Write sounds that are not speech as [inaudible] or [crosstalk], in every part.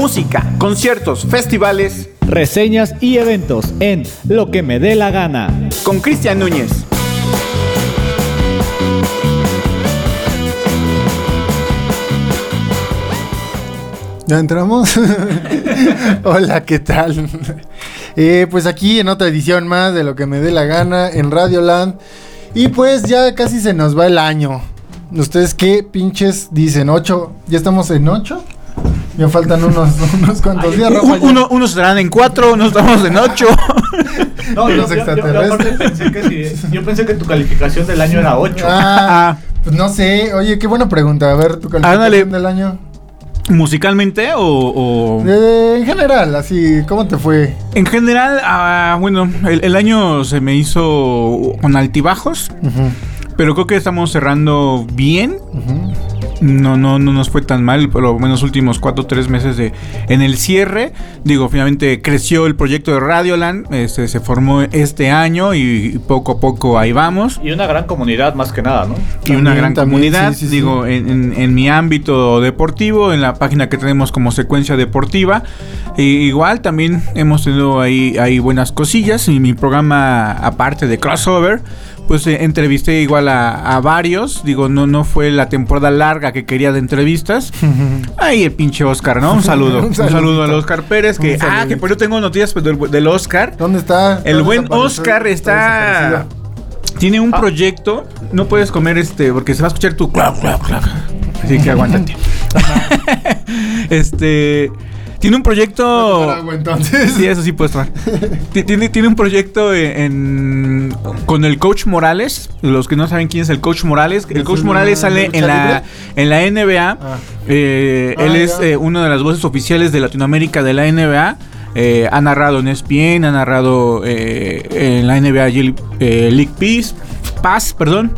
música, conciertos, festivales, reseñas y eventos en Lo que me dé la gana. Con Cristian Núñez. ¿Ya entramos? [laughs] Hola, ¿qué tal? [laughs] Eh, pues aquí en otra edición más de Lo que me dé la gana en Radioland. Y pues ya casi se nos va el año. ¿Ustedes qué pinches dicen? ¿8? ¿Ya estamos en 8? Ya faltan unos, [laughs] unos cuantos días, Uno, unos estarán en cuatro, unos estamos en ocho. [laughs] No, los extraterrestres. Yo, pensé que tu calificación del año era ocho. Ah, ah, pues no sé. Oye, qué buena pregunta. A ver, tu calificación del año. ¿Musicalmente o...? Eh, en general, así, ¿cómo te fue? En general, ah, bueno, el, año se me hizo con altibajos, pero creo que estamos cerrando bien. Uh. No, no, no nos fue tan mal, por lo menos los últimos cuatro o tres meses de en el cierre. Digo, finalmente creció el proyecto de Radioland, este, se formó este año y, poco a poco ahí vamos. Y una gran comunidad más que nada, ¿no? Y una También, gran también, comunidad, sí, sí, digo, En, en- en mi ámbito deportivo, en la página que tenemos como secuencia deportiva. E igual también hemos tenido ahí, ahí buenas cosillas. Y mi programa, aparte de crossover, pues eh, entrevisté igual a, a varios. Digo, no, no fue la temporada larga que quería de entrevistas. [laughs] Ahí el pinche Oscar, ¿no? Un saludo. [laughs] Un saludo al Oscar Pérez. Que, ah, que por eso tengo noticias pues, del, del Oscar. ¿Dónde está? El buen Oscar está. Tiene un Ah. proyecto. No puedes comer este. Porque se va a escuchar tu clap, clap, clap. Así que aguántate. [laughs] este. Tiene un proyecto. Agua, entonces. Sí, eso sí puedes tomar. Tiene, tiene un proyecto en, con el coach Morales. Los que no saben quién es el coach Morales. El ¿Es coach Morales sale en la, en la NBA. Ah. Eh, Ah, él es ya. eh, una de las voces oficiales de Latinoamérica de la NBA. Eh, ha narrado en ESPN, ha narrado eh, en la NBA League Peace, Paz, perdón.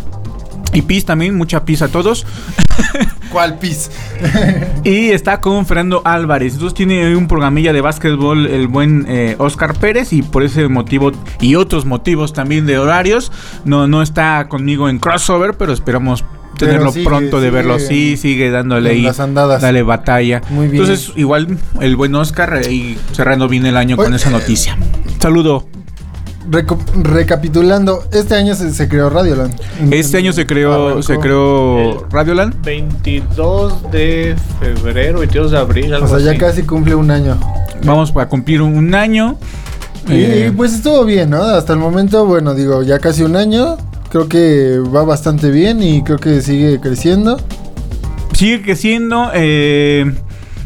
Y Peace también, mucha Peace a todos. [laughs] ¿Cuál pis? [laughs] Y está con Fernando Álvarez. Entonces tiene un programilla de básquetbol el buen eh, Oscar Pérez. Y por ese motivo y otros motivos también de horarios. No, no está conmigo en crossover, pero esperamos tenerlo sigue, pronto de sigue verlo. Sí, sigue dándole ahí. las andadas. Dale batalla. Muy bien. Entonces, igual el buen Oscar ahí cerrando bien el año Oye, con esa eh, noticia. Saludo. Reco- recapitulando, este año se, se creó Radioland. Este año se creó, Arrancó. se creó Radioland. 22 de febrero, 22 de abril, algo O sea, ya así. casi cumple un año. Vamos a cumplir un, un año. Y, Eh, y, pues estuvo bien, ¿no? Hasta el momento, bueno, digo, ya casi un año. Creo que va bastante bien y creo que sigue creciendo. sigue creciendo. eh,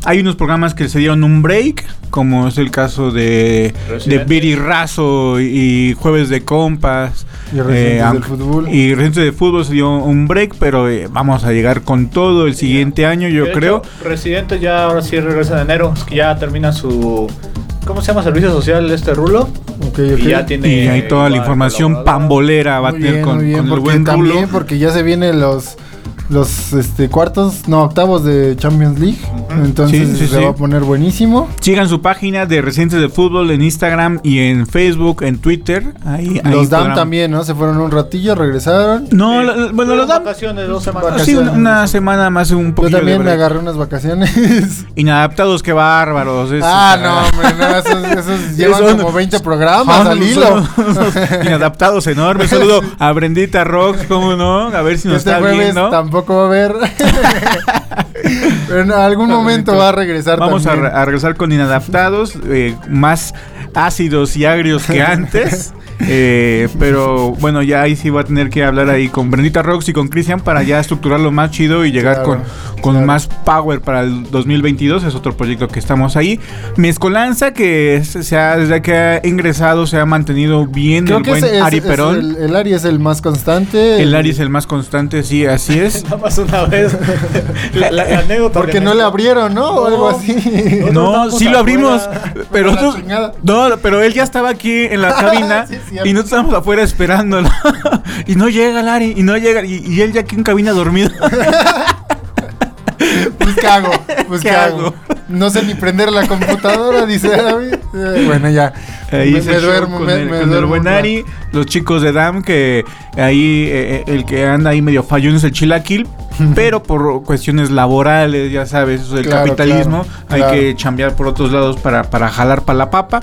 hay unos programas que se dieron un break, como es el caso de, de. Viri Razo y Jueves de Compas. Y Residentes aunque- del Fútbol. Y Residentes de Fútbol se dio un break, pero eh, vamos a llegar con todo el siguiente año, yo De creo. hecho, Residente ya ahora sí regresa en enero. Es que ya termina su. ¿Cómo se llama? Servicio social este rulo. Y ya tiene. Y hay toda la información pambolera va a tener con, bien, con el buen también Rulo. porque ya se vienen los los este cuartos, no, octavos de Champions League. Entonces Sí, sí, se sí. va a poner buenísimo. Sigan su página de Residentes de Fútbol en Instagram y en Facebook, en Twitter. Ahí, ahí los DAM podrán- también, ¿no? Se fueron un ratillo, regresaron. No, Sí. la- bueno, los DAM vacaciones, dos semanas. Sí, una, una semana más, un Yo poquito también de me agarré unas vacaciones. [laughs] Inadaptados, qué bárbaros. es- ah, no, hombre, no, esos, esos [laughs] llevan Son- como 20 [laughs] programas Son- al hilo. son Inadaptados enormes. Saludo a Brendita Rock, ¿cómo no? A ver si nos Este está viendo. tampoco va a haber. [laughs] Pero en algún momento va a regresar Vamos a, también. re- a regresar con Inadaptados, eh, más ácidos y agrios que antes. [laughs] Eh, pero bueno, ya ahí sí va a tener que hablar ahí con Brendita Rocks y con Cristian para ya estructurarlo más chido y llegar Claro, con, con claro. más power para el 2022. Es otro proyecto que estamos ahí. Mezcolanza, que es- se ha, desde que ha ingresado se ha mantenido bien Creo el que buen es- Ari es Perón. el, el Ari es el más constante. El Ari es el más constante, sí, así [laughs] es. Nada más una vez. [laughs] la, la- la anécdota. Porque no le abriron, ¿no? O algo así. No, sí lo abrimos, afuera. [laughs] pero no, pero él ya estaba aquí en la cabina Sí, cierto. y nosotros estábamos afuera esperándolo [laughs] y no llega Lari y no llega y, y él ya aquí en cabina dormido. [laughs] Pues qué hago, pues ¿Qué qué, hago? No sé ni prender la computadora, dice David. [laughs] Bueno, ya. Ahí me, me el duermo, con me, el, me con el duermo buen un rato. Ari, los chicos de DAM que ahí eh, eh, el que anda ahí medio fallón es el Chilaquil. pero por cuestiones laborales, ya sabes, eso del Claro, capitalismo, claro, hay claro. que chambear por otros lados para, para jalar para la papa.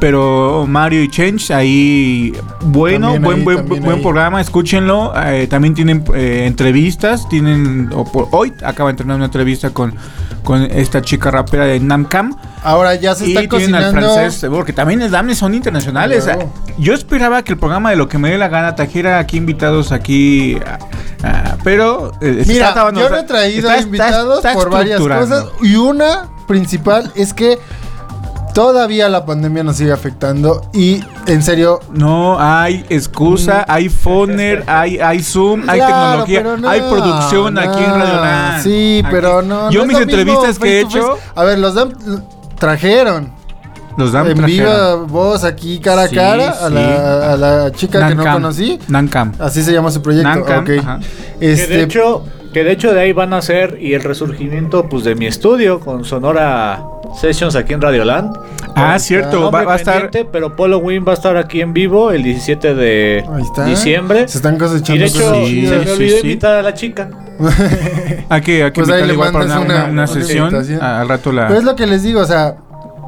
Pero Mario y Change, ahí bueno, También buen, ahí, buen, buen ahí. programa, escúchenlo. eh, también tienen eh, entrevistas, tienen, o por- hoy acaba de tener una entrevista con, con esta chica rapera de Namcam. Ahora ya se Y está tienen al cocinando. francés, porque también el DAMNE son internacionales. Claro. Yo esperaba que el programa de lo que me dé la gana trajera aquí invitados aquí, ah, ah, pero eh, Mira, está yo no he traído está- está- invitados está por varias cosas y una principal es que todavía la pandemia nos sigue afectando y en serio No hay excusa, hay Foner, hay, hay Zoom, hay Mm. Claro, tecnología, no, hay producción aquí en Radio Land. Sí, Aquí. pero no. Yo no mis mismo entrevistas que he hecho. A ver, los dan, trajeron los dan en viva voz aquí cara a Sí, cara a, la, a la chica que no conocí. Nancam. Así se llama su proyecto. Nancam, ok. ajá. Que Este, de hecho, que de hecho de ahí van a ser y el resurgimiento pues de mi estudio con Sonora Sessions aquí en Radioland. Ah, cierto, va, va a estar pero Polo Win va a estar aquí en vivo el 17 de ahí está. diciembre. Se están Y cosechando de hecho, cosas se me olvidó sí, sí. invitar a la chica. [laughs] hay que, hay que Pues ahí le igual para mandas una, una- una una sesión. Ah, Al rato la. Pero es lo que les digo, o sea,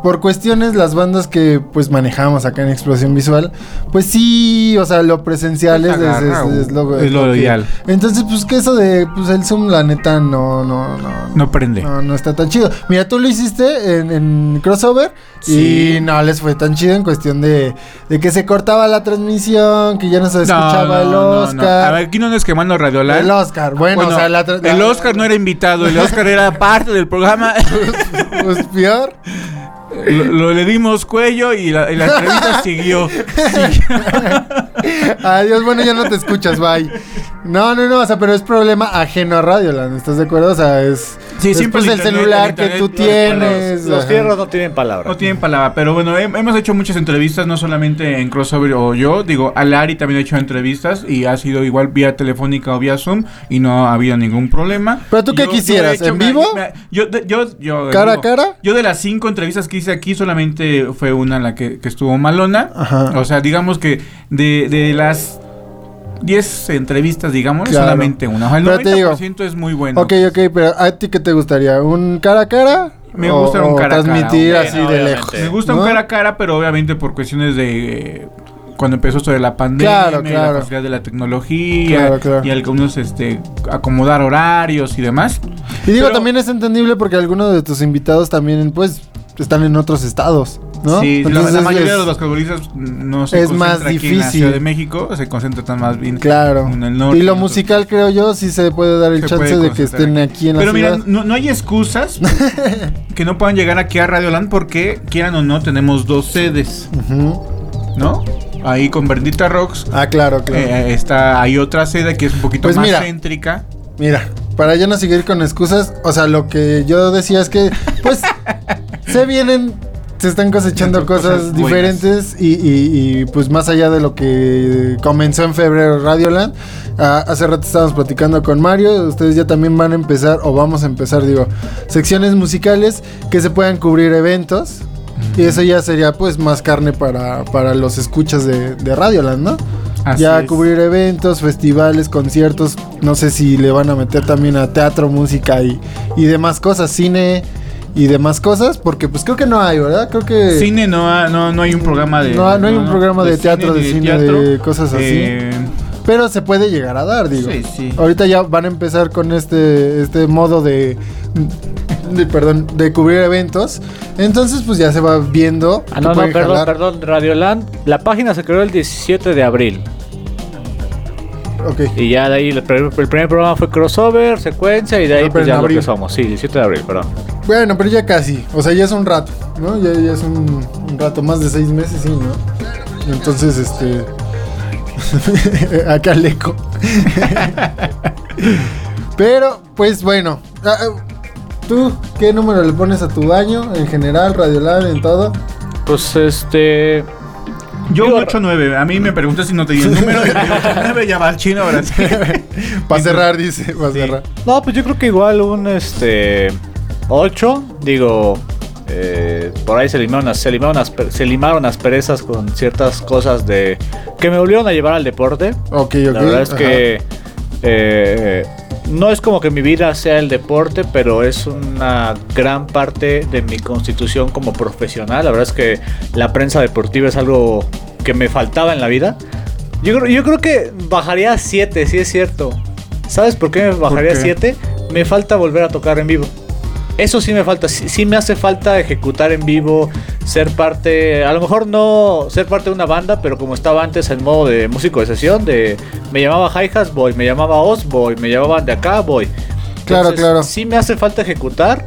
por cuestiones las bandas que pues manejamos acá en Explosión Visual, pues sí, o sea, lo presencial Pues es, es- agarra, es- es lo, ideal. Entonces, pues que eso de pues el Zoom, la neta, no, no, no. No prende. No, no está tan chido. Mira, tú lo hiciste en, en crossover Sí. y no les fue tan chido en cuestión de, de que se cortaba la transmisión, que ya no se escuchaba el Oscar. A ver, aquí no nos quemando Radio Land. el Oscar, bueno, Bueno, o sea, la, tra- el la- Oscar no era invitado, el Oscar era parte del programa. [laughs] Pues peor. Lo, lo- le dimos cuello y la, y la entrevista [laughs] siguió. [laughs] Adiós, bueno, ya no te escuchas, bye. No, no, no, o sea, pero es problema ajeno a Radioland, ¿estás de acuerdo? O sea, es. Sí, es, siempre pues, el internet, celular el que tú los- tienes. Los, fierros no tienen palabra. No tienen palabra, pero bueno, hem- hemos hecho muchas entrevistas, no solamente en Crossover o yo, digo, Alari también ha hecho entrevistas y ha sido igual vía telefónica o vía Zoom y no ha habido ningún problema. ¿Pero tú qué Yo- yo he quisieras? hecho- ¿En me- vivo? me- yo, de- yo, yo, ¿Cara a cara? Yo de las cinco entrevistas que hice aquí solamente fue una la que, que estuvo malona. Ajá. O sea, digamos que de, de las 10 entrevistas, digamos, Claro. solamente una. O sea, el Pero te digo, 90% es muy bueno. Ok, ok, pero ¿a ti qué te gustaría? ¿Un cara a cara? Me O- gusta un cara a cara, transmitir así Sí, de lejos. Me gusta ¿no? un cara a cara, pero obviamente por cuestiones de eh, cuando empezó esto de la pandemia, Claro, y claro. la facilidad de la tecnología Claro, claro. y algunos este acomodar horarios y demás. Y digo, Pero- también es entendible porque algunos de tus invitados también, pues, están en otros estados, ¿no? Sí, la- Entonces la, mayoría es- de los basquetbolistas no se es más concentra aquí en la difícil. Ciudad de México, se concentran más bien Claro. en el norte. y lo musical, creo yo, sí se puede dar el chance de que estén aquí en la Pero mira, no, no hay excusas [laughs] que no puedan llegar aquí a Radio Land porque, quieran o no, tenemos dos sedes. ¿no? Ahí con Bernita Rocks Ah, claro, claro. eh, está, hay otra sede que es un poquito Pues más mira. céntrica. Mira, para ya no seguir con excusas, o sea, lo que yo decía es que, pues, [laughs] se vienen, se están cosechando Cosas diferentes y, y- y, pues más allá de lo que comenzó en febrero Radioland, ah, hace rato estábamos platicando con Mario, ustedes ya también van a empezar, o vamos a empezar, digo, secciones musicales que se puedan cubrir eventos. Y eso ya sería pues más carne para, para los escuchas de, de Radioland, ¿no? Así ya es. cubrir eventos, festivales, conciertos. No sé si le van a meter también a teatro, música y, y demás cosas, cine y demás cosas, porque pues creo que no hay, ¿verdad? Creo que Cine no, ha- no, no hay un programa de. No, no hay un programa de teatro, de cine, de cosas así. Eh, pero se puede llegar a dar, digo. Sí, sí. Ahorita ya van a empezar con este este modo de, de perdón, de cubrir eventos. Entonces pues ya se va viendo. Ah, no, no, perdón, jalar. perdón, Radioland. La página se creó el 17 de abril. Ok. Y ya de ahí el, pr- el primer programa fue crossover, secuencia, y de ahí Ah, pero pues ya lo que somos. Sí, 17 de abril, perdón. Bueno, pero ya casi. O sea, ya es un rato, ¿no? Ya, ya es un, un rato, más de seis meses, sí, ¿no? Entonces, este. [laughs] Acá el eco. [laughs] pero, pues bueno. Ah, ah, ¿Tú qué número le pones a tu año? En general, Radiolab, en todo. Pues este. Yo Digo, un 8-9. A mí me preguntas si no te di el [laughs] número. y yo digo, 8-9 ya va al chino ahora sí. Para cerrar, dice. Para Sí. cerrar. No, pues yo creo que igual un este. 8. Digo. eh, por ahí se limaron, se, limaron las, se limaron las perezas con ciertas cosas de que me volvieron a llevar al deporte. Ok, ok. La verdad es ajá. que eh, no es como que mi vida sea el deporte, pero es una gran parte de mi constitución como profesional. La verdad es que la prensa deportiva es algo que me faltaba en la vida. Yo, creo- yo creo que bajaría a 7, sí es cierto. ¿Sabes por qué me bajaría a qué? 7? Me falta volver a tocar en vivo. Eso sí me falta, sí, sí me hace falta ejecutar en vivo, ser parte, a lo mejor no ser parte de una banda, pero como estaba antes en modo de músico de sesión, de me llamaba Hi-Hats, voy, me llamaba Oz, voy, me llamaban de acá, voy. Claro, claro. Sí me hace falta ejecutar.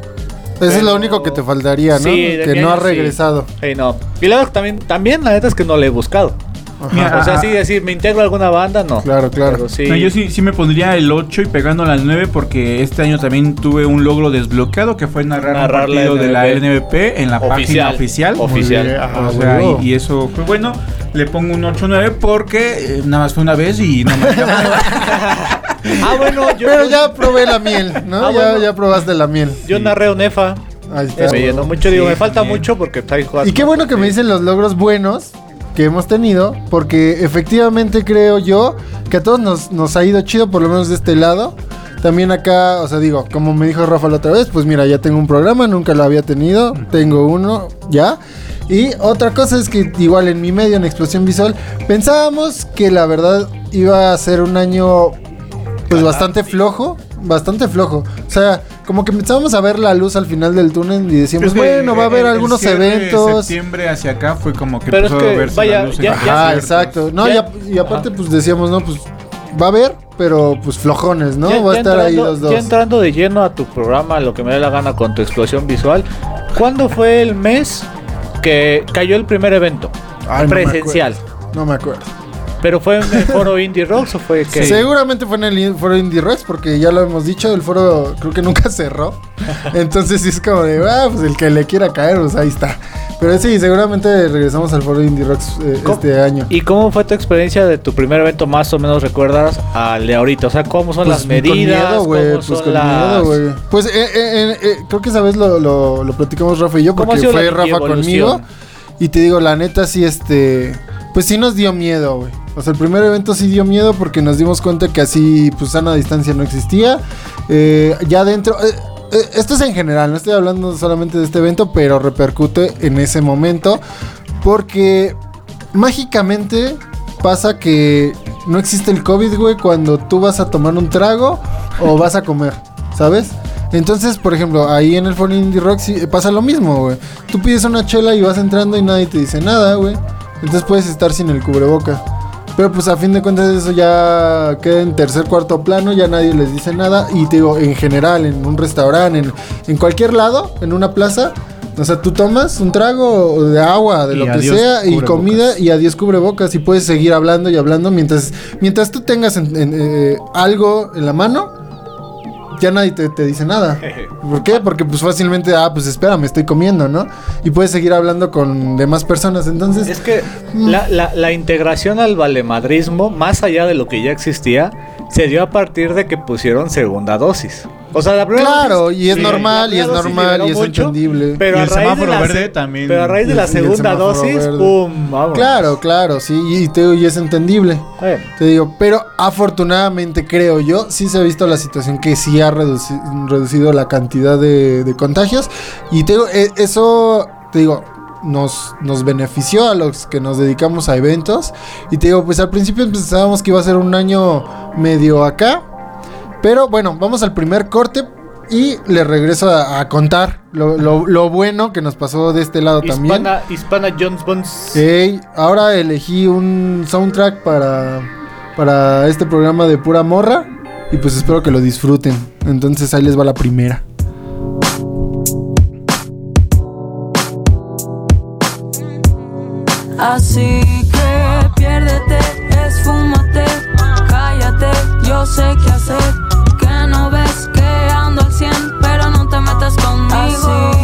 Eso es lo único que te faltaría, ¿no? Sí, que no ha sí. regresado. Sí, no. Y luego también, también la neta es que no le he buscado. O sea, sí, decir, me integro a alguna banda, no. Claro, claro. Pero sí. No, yo sí, sí me pondría el 8 y pegándole al 9 porque este año también tuve un logro desbloqueado que fue narrar, Narrar un la partido de la LNBP. En la página Oficial. oficial. Bien, ah, O sea, y, y eso fue bueno. Le pongo un 8-9 porque eh, nada más fue una vez y no me Ah, bueno, [laughs] yo, Pero ya probé la miel, ¿no? Ah, ya, bueno. ya probaste la miel. yo narré Onefa. Ahí está. Me llenó mucho, digo, me falta bien. mucho porque está ahí jugando. Y qué bueno que me dicen los logros buenos que hemos tenido, porque efectivamente creo yo que a todos nos, nos ha ido chido, por lo menos de este lado. También acá, o sea, digo, como me dijo Rafa la otra vez, pues mira, ya tengo un programa, nunca lo había tenido, tengo uno ya. Y otra cosa es que igual en mi medio, en Explosión Visual, pensábamos que la verdad iba a ser un año pues bastante flojo, bastante flojo. O sea, como que empezábamos a ver la luz al final del túnel y decíamos, Es que bueno, va a haber el- el algunos de eventos. septiembre hacia acá fue como que Pero es empezó que, a verse vaya, la luz en ya- ya- Ajá, conciertos. exacto. No, Ya- y, ap- y aparte, pues decíamos, no, pues va a haber, pero pues flojones, ¿no? Ya- va a estar ahí entrando- los dos. Ya entrando de lleno a tu programa, lo que me dé la gana con tu explosión visual. ¿Cuándo fue el mes que cayó el primer evento? Ay, no me presencial. acuerdo. No me acuerdo. ¿Pero fue en el foro Indie Rocks o fue que.? Seguramente fue en el foro Indie Rocks, porque ya lo hemos dicho, el foro creo que nunca [laughs] cerró. Entonces sí es como de, ah, pues el que le quiera caer, pues ahí está. Pero sí, seguramente regresamos al foro Indie Rocks eh, este año. ¿Y cómo fue tu experiencia de tu primer evento? Más o menos recuerdas al de ahorita. O sea, ¿cómo son Pues las medidas? Con miedo, güey. ¿Cómo Pues son con las- miedo. Pues eh, eh, eh, eh, creo que esa vez lo, lo, lo platicamos Rafa y yo, ¿Cómo ha porque fue Rafa evolución? conmigo. Y te digo, la neta, sí, este. Pues sí nos dio miedo, güey. O el primer evento sí dio miedo porque nos dimos cuenta que así, pues sana distancia no existía. Eh, ya dentro. eh, eh, esto es en general, no estoy hablando solamente de este evento, pero repercute en ese momento. Porque mágicamente pasa que no existe el COVID, güey, cuando tú vas a tomar un trago o vas a comer, ¿sabes? Entonces, por ejemplo, ahí en el Foro Indie Rock sí pasa lo mismo, güey. Tú pides una chela y vas entrando y nadie te dice nada, güey. Entonces puedes estar sin el cubreboca. Pero pues a fin de cuentas eso ya queda en tercer, cuarto plano, ya nadie les dice nada. Y te digo, en general, en un restaurante, en, en cualquier lado, en una plaza, o sea, tú tomas un trago de agua, de Y lo que sea, y comida, y adiós cubrebocas. Y puedes seguir hablando y hablando mientras, mientras tú tengas en- en, eh, algo en la mano. Ya nadie te, te dice nada. [laughs] ¿Por qué? Porque pues fácilmente, ah, pues espera, me estoy comiendo, ¿no? Y puedes seguir hablando con demás personas. Entonces, Es que Mm. la, la- la integración al valemadrismo, más allá de lo que ya existía, se dio a partir de que pusieron segunda dosis. O sea, la primera Claro, dosis- y es sí, normal, y es normal, y es mucho, entendible. Pero Y a el raíz de semáforo la verde también. Pero a raíz de la segunda dosis, verde. ¡pum! Vamos. claro, claro, sí, y, te, y es entendible. Eh, Te digo, pero afortunadamente creo yo, sí se ha visto la situación que sí ha reduci- reducido la cantidad de, de contagios. Y te digo, e- eso, te digo, nos, nos benefició a los que nos dedicamos a eventos. Y te digo, pues al principio pensábamos que iba a ser un año medio acá. Pero bueno, vamos al primer corte. Y le regreso a, a contar lo, lo- lo bueno que nos pasó de este lado también. Hispana, Jones Bones. Ey, ahora elegí un soundtrack para, para este programa de pura morra. Y pues espero que lo disfruten. Entonces ahí les va la primera. Así que piérdete, esfúmate, cállate, yo sé qué hacer. Que no ves que ando al 100, pero no te metas conmigo.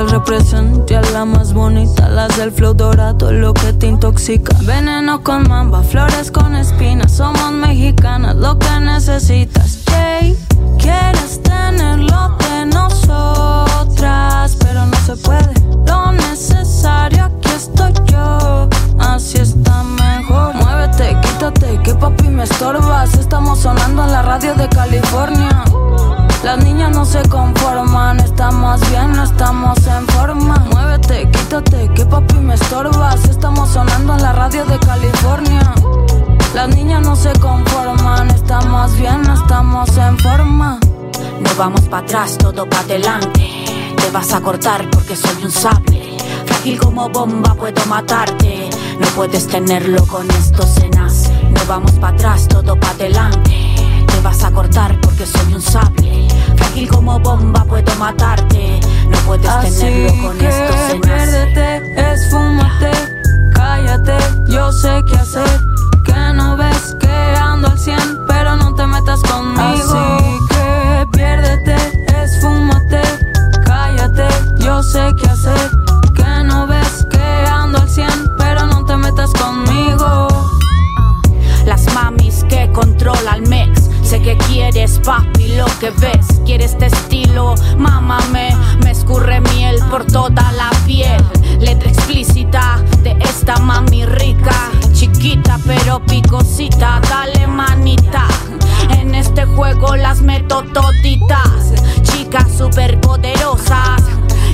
El represente la más bonita, las del flow dorado, lo que te intoxica. Veneno con mamba, flores con espinas, somos mexicanas, lo que necesitas. Jay, quieres tenerlo de nosotras, pero no se puede. Lo necesario, aquí estoy yo. Así está mejor. Muévete, quítate, que papi me estorbas. Estamos sonando en la radio de California. Las niñas no se conforman, estamos bien, no estamos en forma. Muévete, quítate, que papi me estorbas. Estamos sonando en la radio de California. Las niñas no se conforman, estamos bien, no estamos en forma. No vamos para atrás, todo para adelante. Te vas a cortar porque soy un sable. Frágil como bomba, puedo matarte. No puedes tenerlo con estos cenas. No vamos para atrás, todo para adelante. Te vas a cortar porque soy un sable. Frágil como bomba, puedo matarte. No puedes Así tenerlo con que estos cenas. piérdete, esfúmate, cállate, yo sé qué hacer. Que no ves que ando al 100, pero no te metas conmigo. Así que piérdete, esfúmate, cállate, yo sé qué hacer. Que no ves que ando al 100, pero no te metas conmigo. Las mamis que controlan. Sé que quieres, papi, lo que ves. Quieres este estilo, mámame. Me escurre miel por toda la piel. Letra explícita de esta mami rica. Chiquita pero picosita, dale manita. En este juego las meto toditas. Chicas superpoderosas.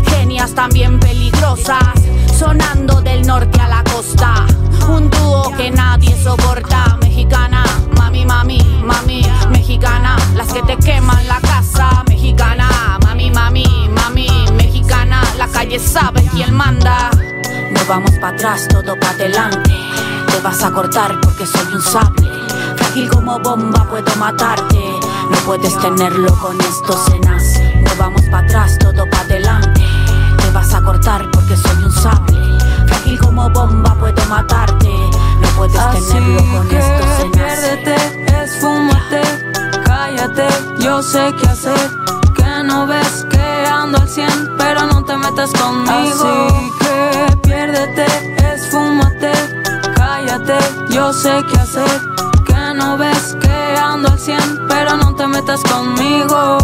Genias también peligrosas. Sonando del norte a la costa. Un dúo que nadie soporta. Mexicana, mami, mami, mami. Mexicana, las que te queman la casa. Mexicana, mami, mami, mami. Mexicana, la calle sabe quién manda. No vamos para atrás, todo para adelante. Te vas a cortar porque soy un sable. Frágil como bomba, puedo matarte. No puedes tenerlo con estos cenas. No vamos para atrás, todo para adelante. Te vas a cortar porque soy un sable. Frágil como bomba, puedo matarte. No puedes Así tenerlo con que sé qué hacer. Que no ves que ando al 100, pero no te metas conmigo. Así que piérdete, esfúmate, cállate, yo sé qué hacer. Que no ves que ando al 100, pero no te metas conmigo.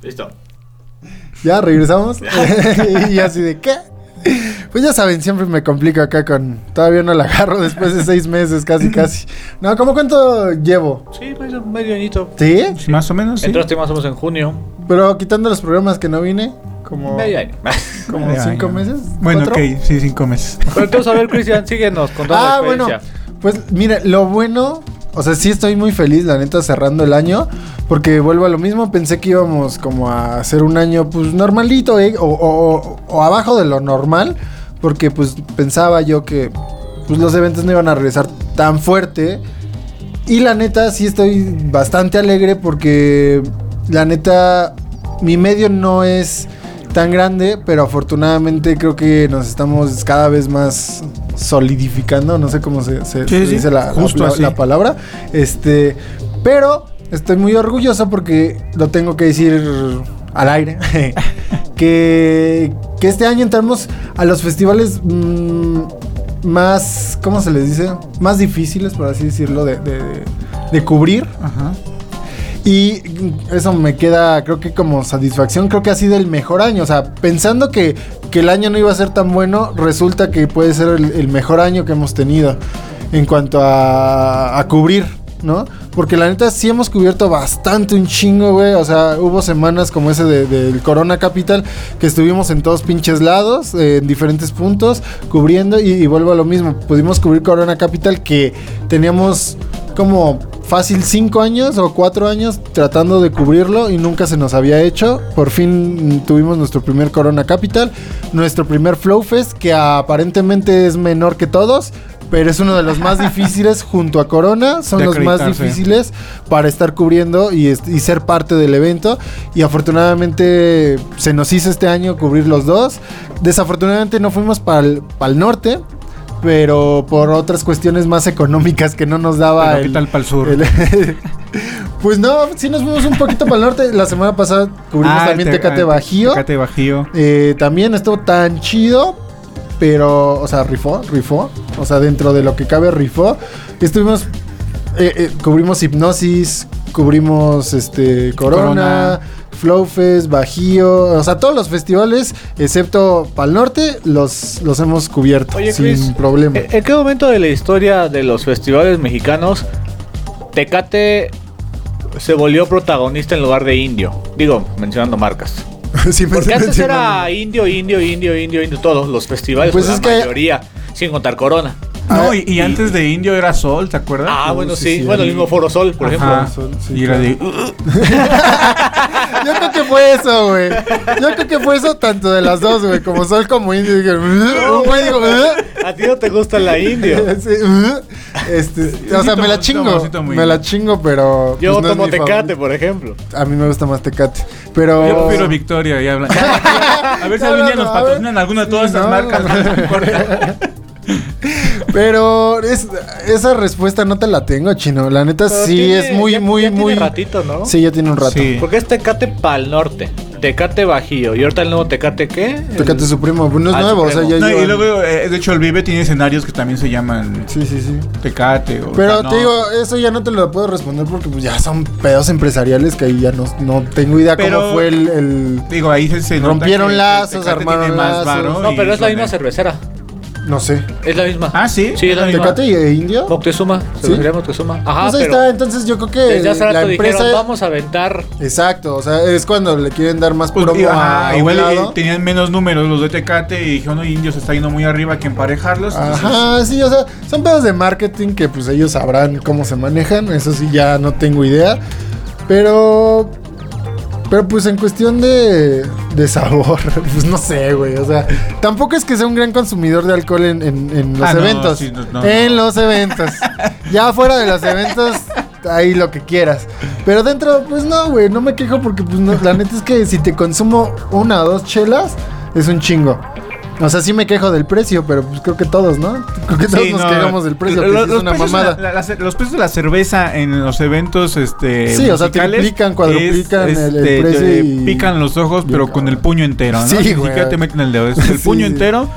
Listo. Ya regresamos. [laughs] [laughs] y así de qué. Pues ya saben, siempre me complico acá con. Todavía no la agarro después de seis meses, casi, [laughs] casi. No, ¿cómo cuánto llevo? Sí, medio, medio añito. ¿Sí? Más o menos, sí. Entraste más o menos en junio. Pero quitando los programas que no vine, como, Medio año. [laughs] como Medio cinco año. meses. Bueno, ¿Cuatro? ok, sí, cinco meses. Pero entonces, a ver, Cristian, síguenos con toda Ah, la bueno. experiencia. Pues mira, lo bueno, o sea, sí estoy muy feliz, la neta, cerrando el año, porque vuelvo a lo mismo, pensé que íbamos como a hacer un año, pues, normalito, ¿eh? o, o- o abajo de lo normal, porque pues pensaba yo que pues, los eventos no iban a regresar tan fuerte. Y la neta, sí estoy bastante alegre porque la neta, mi medio no es tan grande, pero afortunadamente creo que nos estamos cada vez más solidificando, no sé cómo se, se- Sí, se sí, dice la, justo la- la palabra. Este, pero estoy muy orgulloso porque lo tengo que decir al aire. [laughs] que, que este año entramos a los festivales mm, más, ¿cómo se les dice? Más difíciles, por así decirlo, de, de- de cubrir. Ajá. Y eso me queda, creo que como satisfacción, creo que ha sido el mejor año. O sea, pensando que, que el año no iba a ser tan bueno, resulta que puede ser el, el mejor año que hemos tenido en cuanto a, a cubrir, ¿no? Porque la neta sí hemos cubierto bastante un chingo, güey. O sea, hubo semanas como ese de- del Corona Capital que estuvimos en todos pinches lados, eh, en diferentes puntos, cubriendo. Y, y vuelvo a lo mismo, pudimos cubrir Corona Capital que teníamos como fácil cinco años o cuatro años tratando de cubrirlo y nunca se nos había hecho. Por fin mm, tuvimos nuestro primer Corona Capital, nuestro primer Flow Fest, que aparentemente es menor que todos. Pero es uno de los más difíciles [laughs] junto a Corona. Son De los más difíciles para estar cubriendo y, ser parte del evento. Y afortunadamente se nos hizo este año cubrir los dos. Desafortunadamente no fuimos para el norte. Pero por otras cuestiones más económicas que no nos daba Pero, ¿Qué el- tal para el sur? el- [laughs] pues no, sí nos fuimos un poquito para el norte. La semana pasada cubrimos Ah, también te- Tecate ah, Bajío. Tecate Bajío. Eh, también estuvo tan chido. Pero, o sea, rifó, rifó. O sea, dentro de lo que cabe, rifó. Estuvimos. eh, eh, cubrimos hipnosis. Cubrimos este. Corona. Corona. Flowfest, Bajío, o sea, todos los festivales, excepto Pal Norte, los, los hemos cubierto Oye, sin Chris, problema. ¿en en qué momento de la historia de los festivales mexicanos Tecate se volvió protagonista en lugar de indio? Digo, mencionando marcas. [laughs] Sí, me- Porque antes era indio, indio, indio, indio, indio, todos los festivales, Pues pues es la que- mayoría, sin contar Corona. No, Ah, y, y antes de Indio era Sol, ¿te acuerdas? Ah, bueno, sí, sí. sí, bueno, el mismo Foro Sol, por Ajá. ejemplo. Sí, y era de. [laughs] Yo [laughs] creo que fue eso, güey. Yo creo que fue eso tanto de las dos, güey. Como Sol como Indio. Dije, un güey digo, A ti no te gusta la indio. [laughs] Sí, este, o sea, me la tomo- chingo. Me la chingo, pero. Yo pues, no tomo Tecate, favorito. por ejemplo. A mí me gusta más Tecate. Pero. Yo prefiero Victoria y habla. A ver si [laughs] algún día no, nos patrocinan alguna de todas no, marcas. no. no importa. [laughs] Pero es- esa respuesta no te la tengo, chino. La neta Pero sí tiene- es muy, ya- muy, ya tiene muy. ratito, ¿no? Sí, ya tiene un rato. Sí. Porque es Tecate Pal Norte, Tecate Bajío. Y ahorita el nuevo Tecate, ¿qué? Tecate El- Supremo. No es Ah, nuevo, o sea, ya No, y luego, eh, de hecho, el Vive tiene escenarios que también se llaman Sí, sí, sí. Tecate. O Pero no. te digo, eso ya no te lo puedo responder porque pues ya son pedos empresariales que ahí ya no, no tengo idea Pero- cómo fue el... el- Digo, ahí se, se Rompieron lazos, armaron más lazos. varo No, y pero es la misma cervecera. No sé. Es la misma. Ah, sí. Sí, es la misma. ¿Tecate y e Indio? Moctezuma. ¿Sí? Cervecería Moctezuma. Ajá, pues ahí pero está, entonces yo creo que desde hace la rato empresa... dijeron, vamos a aventar. Exacto, o sea, es cuando le quieren dar más Pues, promo a, ajá, a igual eh, lado. tenían menos números los de Tecate y dijeron, no, Indio se está yendo muy arriba, que emparejarlos. entonces- Ajá, sí, o sea, son pedos de marketing que pues ellos sabrán cómo se manejan, eso sí ya no tengo idea. Pero pero pues en cuestión de, de sabor, [laughs] pues no sé, güey. O sea, tampoco es que sea un gran consumidor de alcohol en, en- en los Ah, no, eventos. sí, no, no, en los eventos. [laughs] ya fuera de los eventos, ahí lo que quieras. Pero dentro, pues no, güey, no me quejo porque pues no, la neta es que si te consumo una o dos chelas, es un chingo. O sea, sí me quejo del precio, pero pues creo que todos, ¿no? Creo que todos Sí, nos no, quejamos del precio, lo- que lo- sí es los una precios mamada. de la- la- los precios de la cerveza en los eventos este Sí, o sea, triplican, cuadruplican es, el- el este, precio te y- pican los ojos, pero con el puño entero, ¿no? Sí, Ni güey. siquiera te meten el dedo, es [laughs] el Sí, puño sí. entero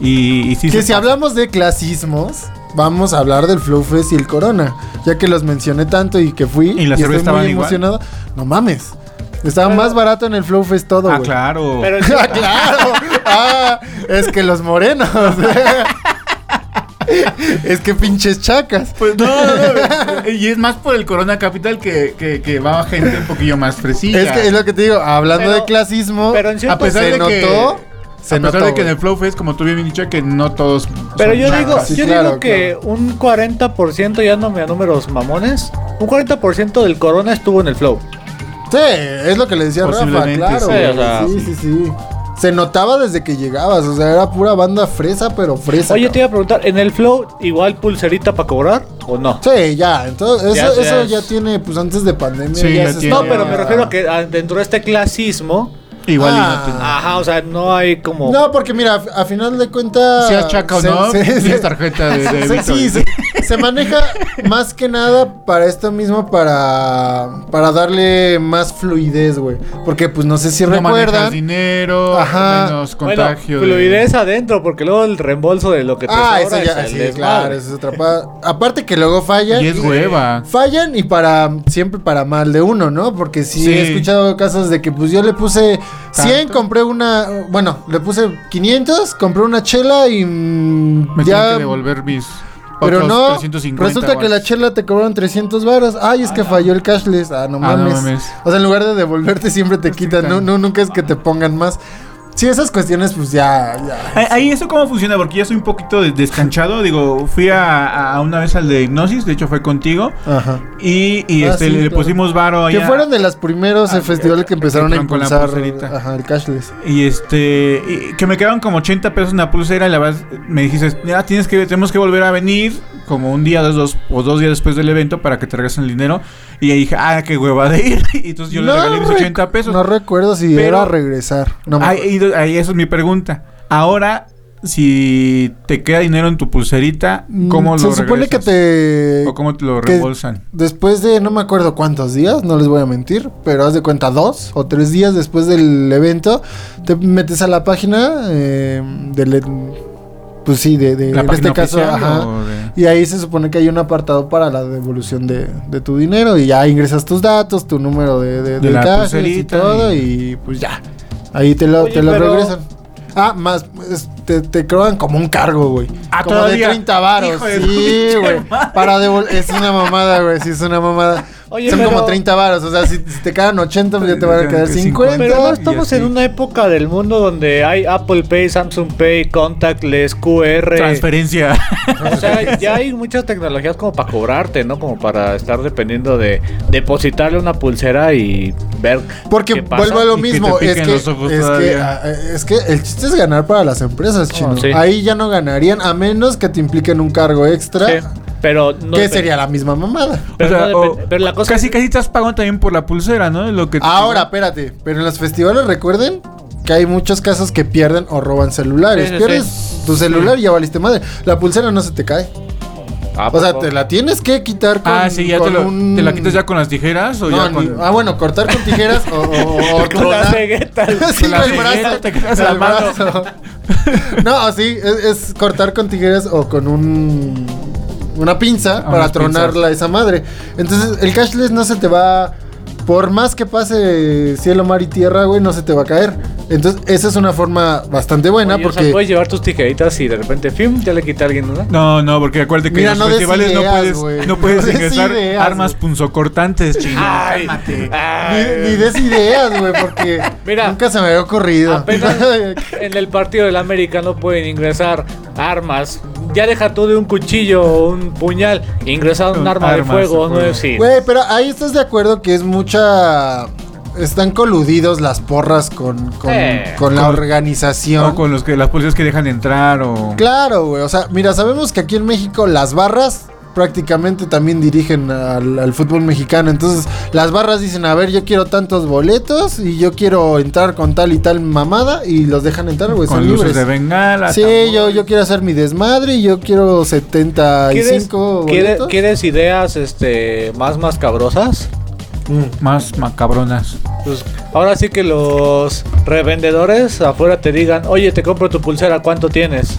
y, y sí que se si pasa. hablamos de clasismos, vamos a hablar del Flow Fest y el Corona. Ya que los mencioné tanto y que fui ¿Y la estoy cerveza estaban muy igual? emocionado. No mames. Estaba Pero- más barato en el Flow Fest todo, Ah, güey. claro. Pero [laughs] Ah, claro. [laughs] Ah, es que los morenos. [laughs] es que pinches chacas. Pues no, no, no, y es más por el Corona Capital que, que, que va gente un poquillo más fresilla. Es que es lo que te digo, hablando Pero- de clasismo, pero en cierto- a pesar se de notó. que se a pesar notó, de que en el Flow Fest, como tú bien dicho, que no todos Pero son yo chacas. digo, Sí, yo claro, digo que un 40% ya no me a números mamones. Un 40% del corona estuvo en el flow. Sí, es lo que le decía Rafa, Posiblemente, claro. sí, güey. o sea, sí, sí, sí. Se notaba desde que llegabas, o sea, era pura banda fresa, pero fresa. Oye, te iba a preguntar, ¿en el flow igual pulserita para cobrar o no? Sí, ya, entonces Ya, eso, ya eso es- ya tiene, pues antes de pandemia. Sí, ya se tiene. No, pero me refiero a que ah, dentro de este clasismo, Igual y Ah. no te- ajá, o sea, no hay como... No, porque mira, a, a final de cuentas. Si es chaca o se- no, se- [laughs] se- tarjeta de, [laughs] de sí, se, se maneja más que nada para esto mismo, para, para darle más fluidez, güey. Porque, pues no sé si no recuerdan. dinero, Ajá. menos Bueno, contagio. de- fluidez adentro, porque luego el reembolso de lo que te Ah, sobra eso ya, es sí, desmadre. claro, eso es otra pa- Aparte que luego fallan. Y es hueva. Fallan y para siempre para mal de uno, ¿no? Porque sí, Sí. he escuchado casos de que pues yo le puse 100, ¿Tanto? compré una, bueno, le puse 500, compré una chela y mm, Me ya que devolver mis pero no, 350 resulta que la chela te cobraron 300 varos. Ay, es que falló el cashless. Ah, no Ah, no mames. mames. O sea, en lugar de devolverte siempre te quitan. No, no, nunca es que te pongan más. Sí, esas cuestiones pues ya, ya. Ahí- eso cómo funciona, porque ya soy un poquito des- descanchado. Digo, fui a, a una vez al de hipnosis, de hecho fue contigo. Ajá. Y, y Ah, este, sí, le, claro. pusimos varo Que allá. fueron de los primeros Ah, festivales que que empezaron a con la impulsar pulserita. ajá, el cashless. Y este, y que me quedaron como 80 pesos una pulsera y la verdad me dijiste, ya tienes que, tenemos que volver a venir como un día, dos, dos o dos días después del evento para que te regresen el dinero. Y ahí dije, ah, qué hueva de ir. [laughs] Y entonces yo le regalé mis rec- 80 pesos. No recuerdo si Pero- era regresar. No me acuerdo. ahí- eso es mi pregunta. Ahora, si te queda dinero en tu pulserita, ¿cómo Mm, lo Se supone que te. ¿O cómo te lo reembolsan? Después de no me acuerdo cuántos días, no les voy a mentir, pero haz de cuenta dos o tres días después del evento, te metes a la página eh, del pues sí, de, de ¿La en este caso, ajá. de- Y ahí se supone que hay un apartado para la devolución de, de tu dinero y ya ingresas tus datos, tu número de, de, la cashless y todo y- y... pues ya. Ahí te lo, Oye, te lo pero- regresan. Ah, más, te, te cobran como un cargo, güey. Ah, como todavía. de 30 varos. Hijo Sí, güey. Para devolver. Es una mamada, güey. Sí, es una mamada. Oye, Son pero- como 30 varos. O sea, si, si te quedan 80, pues ya te van a quedar 50. Pero no estamos en una época del mundo donde hay Apple Pay, Samsung Pay, Contactless, QR. Transferencia. O sea, ya hay muchas tecnologías como para cobrarte, ¿no? Como para estar dependiendo de depositarle una pulsera y ver. Porque qué pasa. vuelvo a lo que mismo, es que, los ojos es, que, todavía. ah, es que el chiste es ganar para las empresas, chino. Oh, sí. Ahí ya no ganarían, a menos que te impliquen un cargo extra, Sí, pero no. que depen- sería la misma mamada. Pero, O sea, no o- depen- pero la cosa casi es- casi estás pagando también por la pulsera, ¿no? Lo que Ahora, espérate, pero en los festivales recuerden que hay muchos casos que pierden o roban celulares. Sí, sí, Pierdes sí. tu celular y ya valiste madre. La pulsera no se te cae. Ah, O sea, te la tienes que quitar con Ah, sí, ya te, lo- un- te la quitas ya con las tijeras o No, ya ni- con Ah, bueno, cortar con tijeras o, o, o [laughs] Con la cegueta. [laughs] Sí, con la el brazo. te quitas la El mano. brazo. [laughs] no, sí, es, es cortar con tijeras o con un una pinza Ah, para tronarla esa madre. Entonces, el cashless no se te va por más que pase cielo, mar y tierra, güey, no se te va a caer. Entonces, esa es una forma bastante buena Oye, o sea, porque puedes llevar tus tijeritas y de repente, ¡fim! ya le quita a alguien, ¿no? No, no, porque acuérdate que Mira, en los festivales no puedes, güey. no puedes [laughs] No ingresar ideas, armas punzocortantes, chino. Ay, ni, ay. ni des ideas, güey, porque Mira, nunca se me había ocurrido. Apenas [laughs] en el partido del América no pueden ingresar armas. Ya deja tú de un cuchillo o un puñal. Ingresar un arma de fuego, ¿no? Sí. Güey, pero ahí estás de acuerdo que es mucha. Están coludidos las porras con, con, Eh. con la Con- organización. O con los que las policías que dejan entrar o Claro, güey. O sea, mira, sabemos que aquí en México las barras prácticamente también dirigen al, al fútbol mexicano. Entonces, las barras dicen, a ver, yo quiero tantos boletos y yo quiero entrar con tal y tal mamada y los dejan entrar, güey. con Son luces libres. de bengala. Sí, yo, yo quiero hacer mi desmadre y yo quiero 75 ¿Quieres, ¿quieres, boletos. quieres ideas este, más mascabrosas? Mm. más macabronas. Pues ahora sí que los revendedores afuera te digan, oye, te compro tu pulsera, ¿cuánto tienes?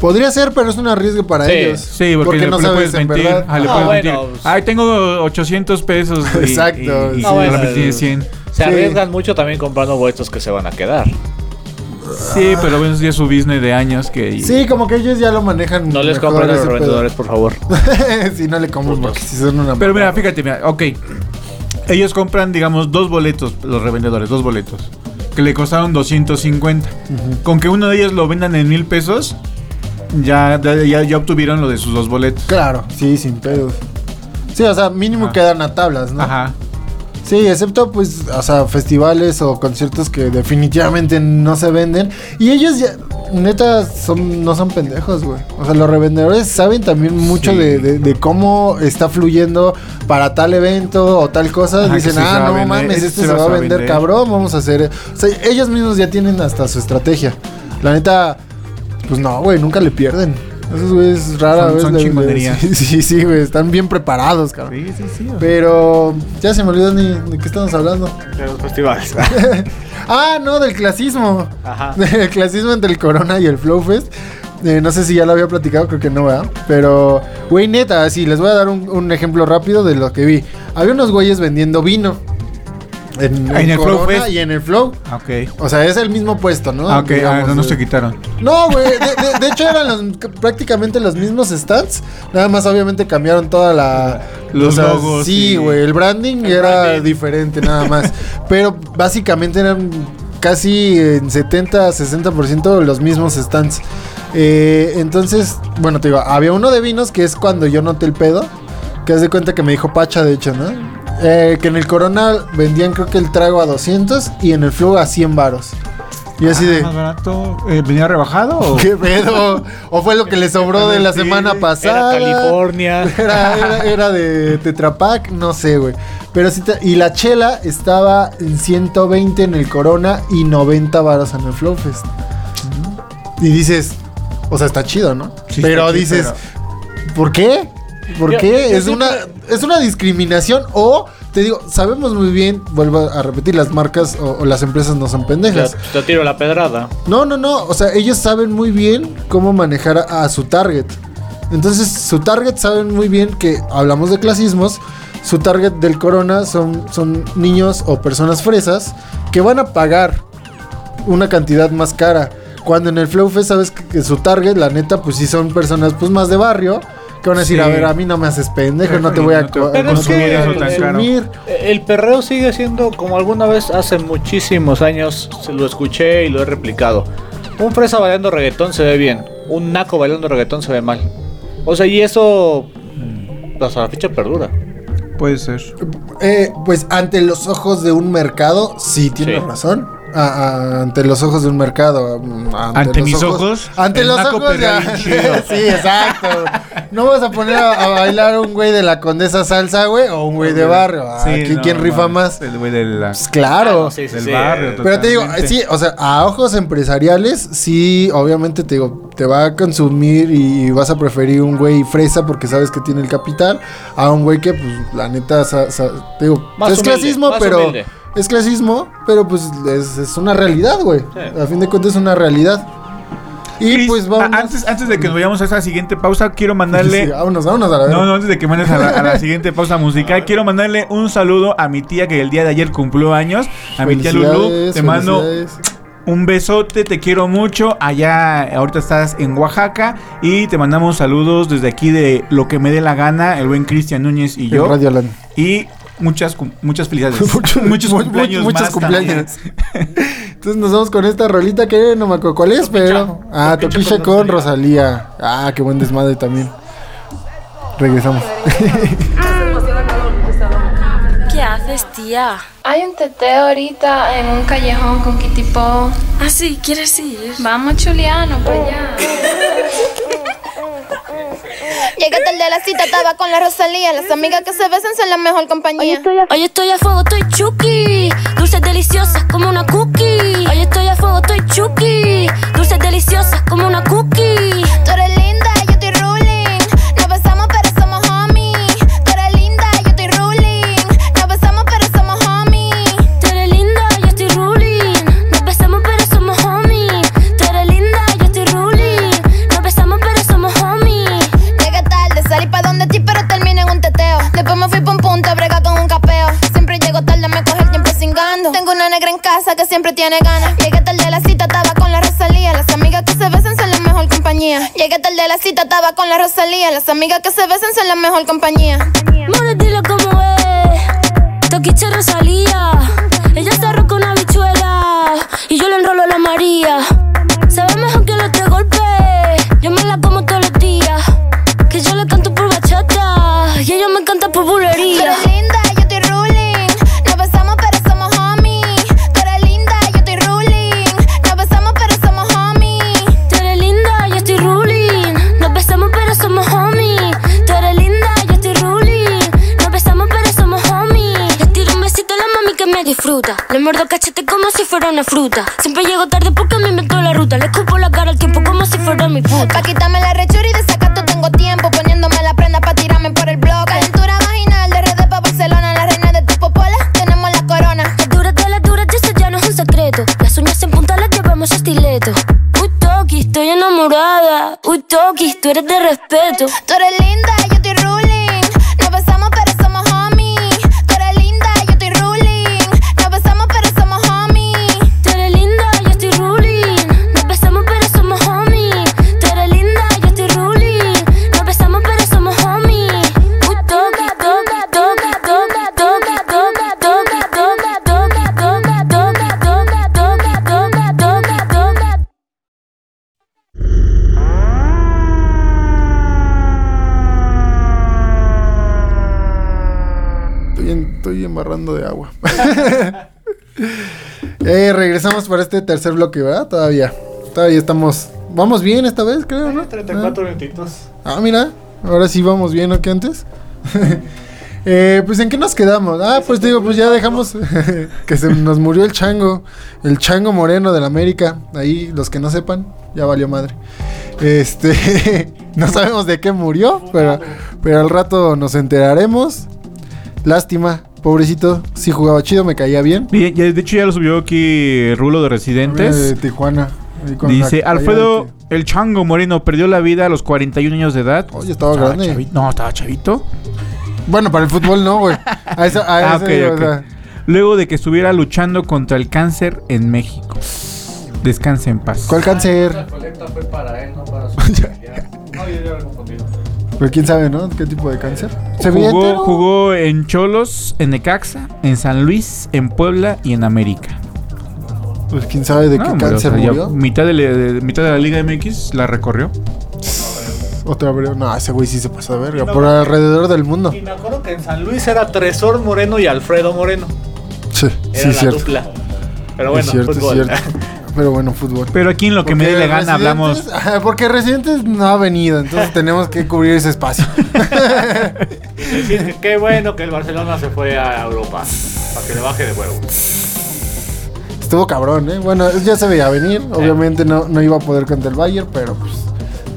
Podría ser, pero es un arriesgue para Sí. ellos. Sí, porque, le, no le sabes puedes en mentir. Ah, le Ah, puedes bueno, mentir. pues- Ay, tengo 800 pesos. y- Exacto, Y, y sí, Ah, bueno, realmente tiene 100. Se Sí. arriesgan mucho también comprando boletos que se van a quedar. Sí, pero bueno, ya es su business de años que... Sí, como que ellos ya lo manejan. No les compren a los revendedores, por favor. [laughs] sí, no le compren porque si son una. Pero mira, fíjate, mira, ok. Ellos compran, digamos, dos boletos, los revendedores, dos boletos. Que le costaron 250. Con que uno de ellos lo vendan en mil pesos, ya, ya, ya obtuvieron lo de sus dos boletos. Claro, sí, sin pedos. Sí, o sea, mínimo Ajá. quedan a tablas, ¿no? Ajá. Sí, excepto pues, o sea, festivales o conciertos que definitivamente no se venden. Y ellos ya, neta, son, no son pendejos, güey. O sea, los revendedores saben también mucho Sí. de, de- de cómo está fluyendo para tal evento o tal cosa. Ajá, Dicen, ah, no mames, este este se se va a vender, vender". cabrón, vamos a hacer... O sea, ellos mismos ya tienen hasta su estrategia. La neta, pues no, güey, nunca le pierden. Esos güeyes rara Son- vez son le- le- chingonerías. [laughs] Sí, sí, sí, güey, están bien preparados, cabrón. Sí, sí, sí. Pero ya se me olvidó ni de qué estamos hablando. De los festivales. [laughs] Ah, no, del clasismo. Ajá. [laughs] Del clasismo entre el Corona y el Flow Fest. Eh, no sé si ya lo había platicado, creo que no, ¿verdad? Pero, güey, neta, sí, les voy a dar un, un ejemplo rápido de lo que vi. Había unos güeyes vendiendo vino. En, ¿En el Flow Corona Fest? y en el Flow. Ok. O sea, es el mismo puesto, ¿no? Ah, ok, ah, Digamos, no, no eh. se quitaron. No, güey. De, de- de hecho, eran los- prácticamente los mismos stands. Nada más, obviamente, cambiaron toda la. Los logos Sí, y- güey. El branding El era branding. diferente, nada más. [laughs] Pero básicamente eran casi en 70-60% los mismos stands. Eh, entonces, bueno, te digo, había uno de vinos que es cuando yo noté el pedo. Que haz de cuenta que me dijo Pacha, de hecho, ¿no? Eh, que en el Corona vendían, creo que el trago a 200 y en el Flow a 100 varos. Y así de. Ah, ¿Más barato? Eh, ¿Venía rebajado? o- [laughs] ¿Qué pedo? ¿O fue lo que le sobró de la semana Era pasada? California. [laughs] Era, era- era de Tetrapac, no sé, güey. Pero sí, te- y la chela estaba en 120 en el Corona y 90 varos en el Flow Fest. Y dices, o sea, está chido, ¿no? Sí, pero dices, ¿por qué? ¿Por Yo- qué? yo es, siempre- una, es una discriminación o te digo, sabemos muy bien, vuelvo a repetir, las marcas o, o las empresas no son pendejas. te tiro la pedrada. No, no, no. O sea, ellos saben muy bien cómo manejar a, a su target. Entonces, su target saben muy bien que hablamos de clasismos. Su target del corona son, son niños o personas fresas que van a pagar una cantidad más cara. Cuando en el Flow Fest sabes que, que su target, la neta, pues sí son personas pues más de barrio. Que van a decir, Sí. a ver, a mí no me haces pendejo, no te voy a, co- es consumir que eso eso tan tan caro. consumir. El perreo sigue siendo como alguna vez hace muchísimos años se lo escuché y lo he replicado. Un fresa bailando reggaetón se ve bien, un naco bailando reggaetón se ve mal. O sea, y eso mm, hasta la fecha perdura. Puede ser. Eh, pues ante los ojos de un mercado, sí tienes Sí. razón. A- a- ante los ojos de un mercado. mm, Ante los mis ojos, Ante el los ojos [laughs] chido. sí, exacto. No vas a poner a, a bailar un güey de la condesa salsa, güey, o un güey de barrio. Sí, Aquí, no, ¿Quién rifa más? El güey de la- Pues claro. Ah, no, sí, sí, del sí. barrio. Pero te digo, sí, o sea, a ojos empresariales, sí, obviamente te digo, te va a consumir y vas a preferir un güey fresa porque sabes que tiene el capital a un güey que, pues, la neta, sa- sa- te digo, Más es humilde, clasismo, más pero humilde. es clasismo, pero pues es, es una realidad, güey. Sí. A fin de cuentas es una realidad. Y Chris, pues vamos. antes, antes de que nos vayamos a esa siguiente pausa, quiero Sí, mandarle. vámonos, vámonos a la No, no, antes de que mandes a la, a la [laughs] siguiente pausa musical, quiero mandarle un saludo a mi tía que el día de ayer cumplió años. A mi tía Lulu, te mando un besote, te quiero mucho. Allá, ahorita estás en Oaxaca y te mandamos saludos desde aquí de lo que me dé la gana, el buen Cristian Núñez y En yo. Radio Land. Y muchas, muchas felicidades. Mucho- [laughs] muchos mu- cumpleaños. muchos más cumpleaños. Entonces nos vamos con esta rolita que no me acuerdo cuál es, pero. Ah, Toquilla con Rosalía. Ah, qué buen desmadre también. Regresamos. [laughs] ¿Qué haces, tía? Hay un teteo ahorita en un callejón con Kitipo. Ah, sí, ¿quieres ir? Vamos, Chuliano, para allá. [laughs] Llegué tarde a la cita, estaba con la Rosalía. Las amigas que se besan son la mejor compañía. Hoy estoy a fuego, estoy chuki. Dulces deliciosas como una cookie. Hoy estoy a fuego, estoy chuki. Dulces deliciosas como una cookie. Tú eres con la Rosalía. Las amigas que se besan son la mejor compañía. More, dilo como es. Toquiche Rosalía. Siempre llego tarde porque me inventó la ruta. Le escupo la cara al tiempo como si fuera mi puta. Estoy, embarrando de agua. [laughs] eh, regresamos para este tercer bloque, ¿verdad? Todavía. Todavía estamos. Vamos bien esta vez, creo, ¿no? 34 minutitos. Ah, mira. Ahora sí vamos bien, ¿no? Que antes. [laughs] Eh, pues en qué nos quedamos. Ah, pues digo, pues ya dejamos [laughs] que se nos murió el chango, el chango moreno de la América. Ahí los que no sepan, ya valió madre. Este, no sabemos de qué murió, pero, pero al rato nos enteraremos. Lástima, pobrecito, sí jugaba chido, me caía bien. Y- y de hecho ya lo subió aquí Rulo de Residentes. De Tijuana. Dice, la- Alfredo el Chango Moreno perdió la vida a los 41 años de edad. Oye, estaba grande. chavi- No, estaba chavito. Bueno, para el fútbol no, güey. [laughs] A eso, a Ah, eso ok, iba, o ok. sea, Luego de que estuviera luchando contra el cáncer en México. Descanse en paz. ¿Cuál cáncer? La colecta fue para él, no para su [laughs] Pero quién sabe, ¿no? ¿Qué tipo de cáncer? ¿Se Jugó, jugó en Cholos, en Necaxa, en San Luis, en Puebla y en América. Pues quién sabe de No, qué hombre, cáncer o sea, ya murió. mitad, de, la- de- mitad de la Liga MX la recorrió. Otra vez. No, ese güey sí se pasó de verga. no, Por alrededor del mundo. Y me acuerdo que en San Luis era Tresor Moreno y Alfredo Moreno. Sí, Era sí, la cierto. dupla. Pero Es bueno, cierto, es fútbol. cierto. [laughs] Pero bueno, fútbol. Pero aquí en lo que me dé la gana hablamos. Porque Residentes no ha venido, entonces [laughs] tenemos que cubrir ese espacio. Y decir que qué bueno que el Barcelona se fue a Europa. Para que le baje de huevo. Estuvo cabrón, ¿eh? Bueno, ya se veía venir. Obviamente no, no iba a poder contra el Bayern, pero pues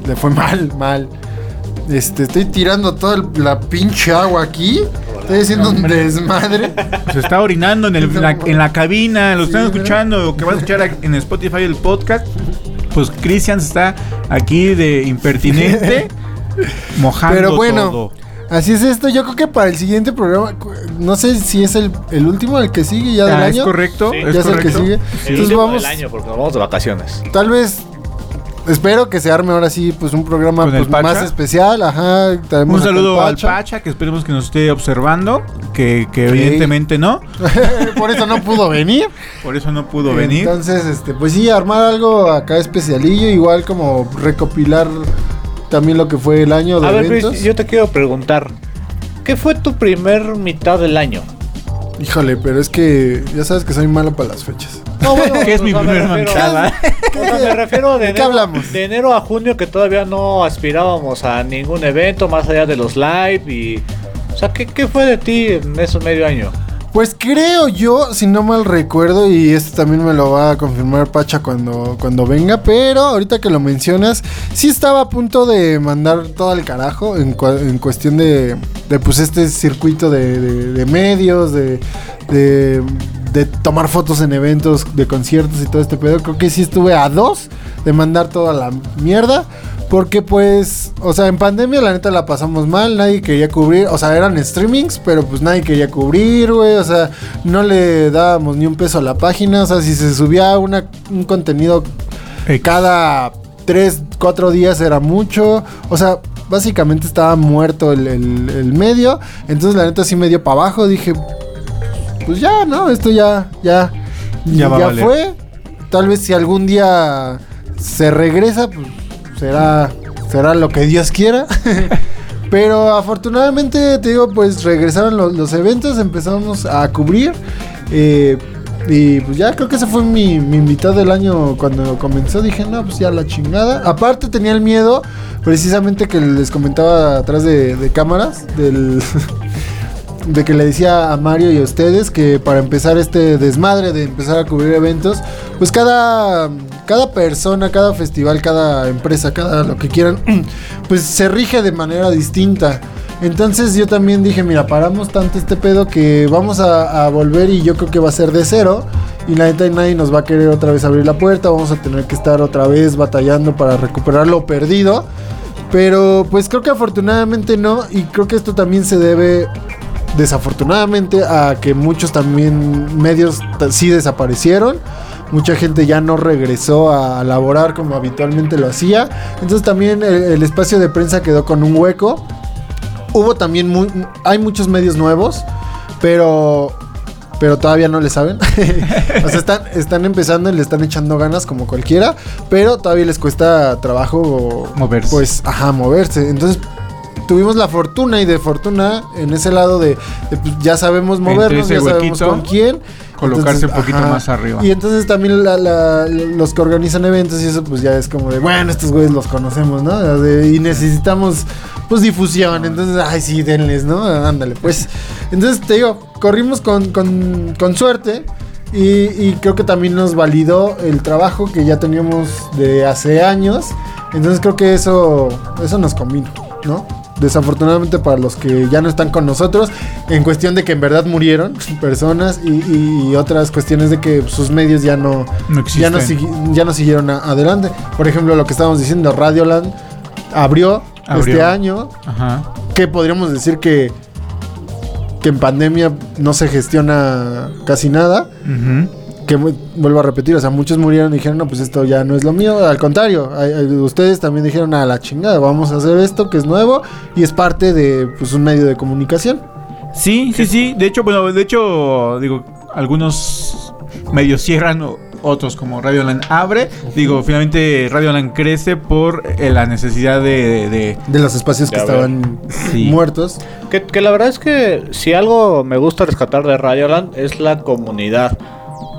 le fue mal, mal. Este, estoy tirando toda el- la pinche agua aquí. Estoy haciendo un desmadre. Se está orinando en, el- en la, en la cabina. Lo están Sí, escuchando. Que van a escuchar en Spotify el podcast. Pues Cristian está aquí de impertinente. [laughs] mojando Pero bueno, todo. así es esto. Yo creo que para el siguiente programa, no sé si es el, el último, el que sigue ya del Ah, es año. correcto. Sí. es ya es el que correcto. sigue. El Entonces último vamos, del año, porque nos vamos de vacaciones. tal vez. Espero que se arme ahora sí, pues un programa ¿Con el pues, más especial. Ajá. Un saludo al Pacha, que esperemos que nos esté observando. Que, evidentemente no. [laughs] Por eso no pudo venir. Por eso no pudo venir. Entonces, este, pues sí, armar algo acá especialillo, igual como recopilar también lo que fue el año de A ver, eventos. Luis, yo te quiero preguntar. ¿Qué fue tu primer mitad del año? Híjole, pero es que ya sabes que soy malo para las fechas. No, bueno, Que es mi me primera. [laughs] O sea, me refiero de ¿De qué enero, hablamos? de enero a junio que todavía no aspirábamos a ningún evento más allá de los live y... O sea, ¿qué, qué fue de ti en ese medio año? Pues creo yo, si no mal recuerdo, y esto también me lo va a confirmar Pacha cuando, cuando venga, pero ahorita que lo mencionas, sí estaba a punto de mandar todo al carajo en, en cuestión de, de, pues este circuito de medios, de, de, de tomar fotos en eventos, de conciertos y todo este pedo. Creo que sí estuve a dos de mandar toda la mierda. Porque pues, o sea, en pandemia la neta la pasamos mal, nadie quería cubrir, o sea, eran streamings, pero pues nadie quería cubrir, güey, o sea, no le dábamos ni un peso a la página, o sea, si se subía una, un contenido cada 3, 4 días era mucho, o sea, básicamente estaba muerto el, el- el medio, entonces la neta sí me dio para abajo, dije, pues ya, ¿no? Esto ya, ya, Ya va a valer. fue, tal vez si algún día se regresa, pues será, será lo que Dios quiera. [laughs] Pero afortunadamente, te digo, pues regresaron los, eventos, empezamos a cubrir. eh, y pues ya creo que ese fue mi, mi mitad del año cuando comenzó. Dije, no, pues ya la chingada. Aparte tenía el miedo, precisamente que les comentaba atrás de, de cámaras, del... [laughs] de que le decía a Mario y a ustedes que para empezar este desmadre de empezar a cubrir eventos, pues cada, cada persona, cada festival, cada empresa, cada lo que quieran, [clears throat] pues se rige de manera distinta. Entonces yo también dije, mira, paramos tanto este pedo que vamos a, volver y yo creo que va a ser de cero. Y la neta nadie nos va a querer otra vez abrir la puerta, vamos a tener que estar otra vez batallando para recuperar lo perdido. Pero pues creo que afortunadamente no. Y creo que esto también se debe desafortunadamente a que muchos también medios sí desaparecieron. Mucha gente ya no regresó a laborar como habitualmente lo hacía. Entonces también el, el espacio de prensa quedó con un hueco. Hubo también hay muchos medios nuevos, pero pero todavía no le saben. [laughs] o sea, están, están empezando y le están echando ganas como cualquiera, pero todavía les cuesta trabajo Moverse. Pues, ajá, moverse. Entonces, tuvimos la fortuna y de fortuna en ese lado de, de, pues, ya sabemos movernos, ya sabemos con quién. Colocarse un poquito más arriba. Y entonces también la- la- los que organizan eventos y eso, pues ya es como de, bueno, estos güeyes los conocemos, ¿no? De- y necesitamos, pues, difusión. Entonces, ay, sí, denles, ¿no? Ándale, pues. Entonces, te digo, corrimos con, con, con suerte. Y, y creo que también nos validó el trabajo que ya teníamos de hace años. Entonces creo que eso, eso nos combinó, ¿no? Desafortunadamente para los que ya no están con nosotros, en cuestión de que en verdad murieron personas y, y- y otras cuestiones de que sus medios ya no, No ya no, ya siguieron a- adelante. Por ejemplo, lo que estábamos diciendo, Radioland abrió, Abrió. este año, Ajá. que podríamos decir que, que en pandemia no se gestiona casi nada. Ujú. Que vuelvo a repetir, o sea, muchos murieron y dijeron, no, pues esto ya no es lo mío. Al contrario, hay- hay- ustedes también dijeron, a la chingada, vamos a hacer esto que es nuevo y es parte de pues, un medio de comunicación. Sí, sí, sí. De hecho, bueno, de hecho, digo, algunos medios cierran, otros como Radioland abre. Digo, finalmente Radioland crece por eh, la necesidad de, de- De los espacios que estaban Sí. muertos. Que, que la verdad es que si algo me gusta rescatar de Radioland es la comunidad.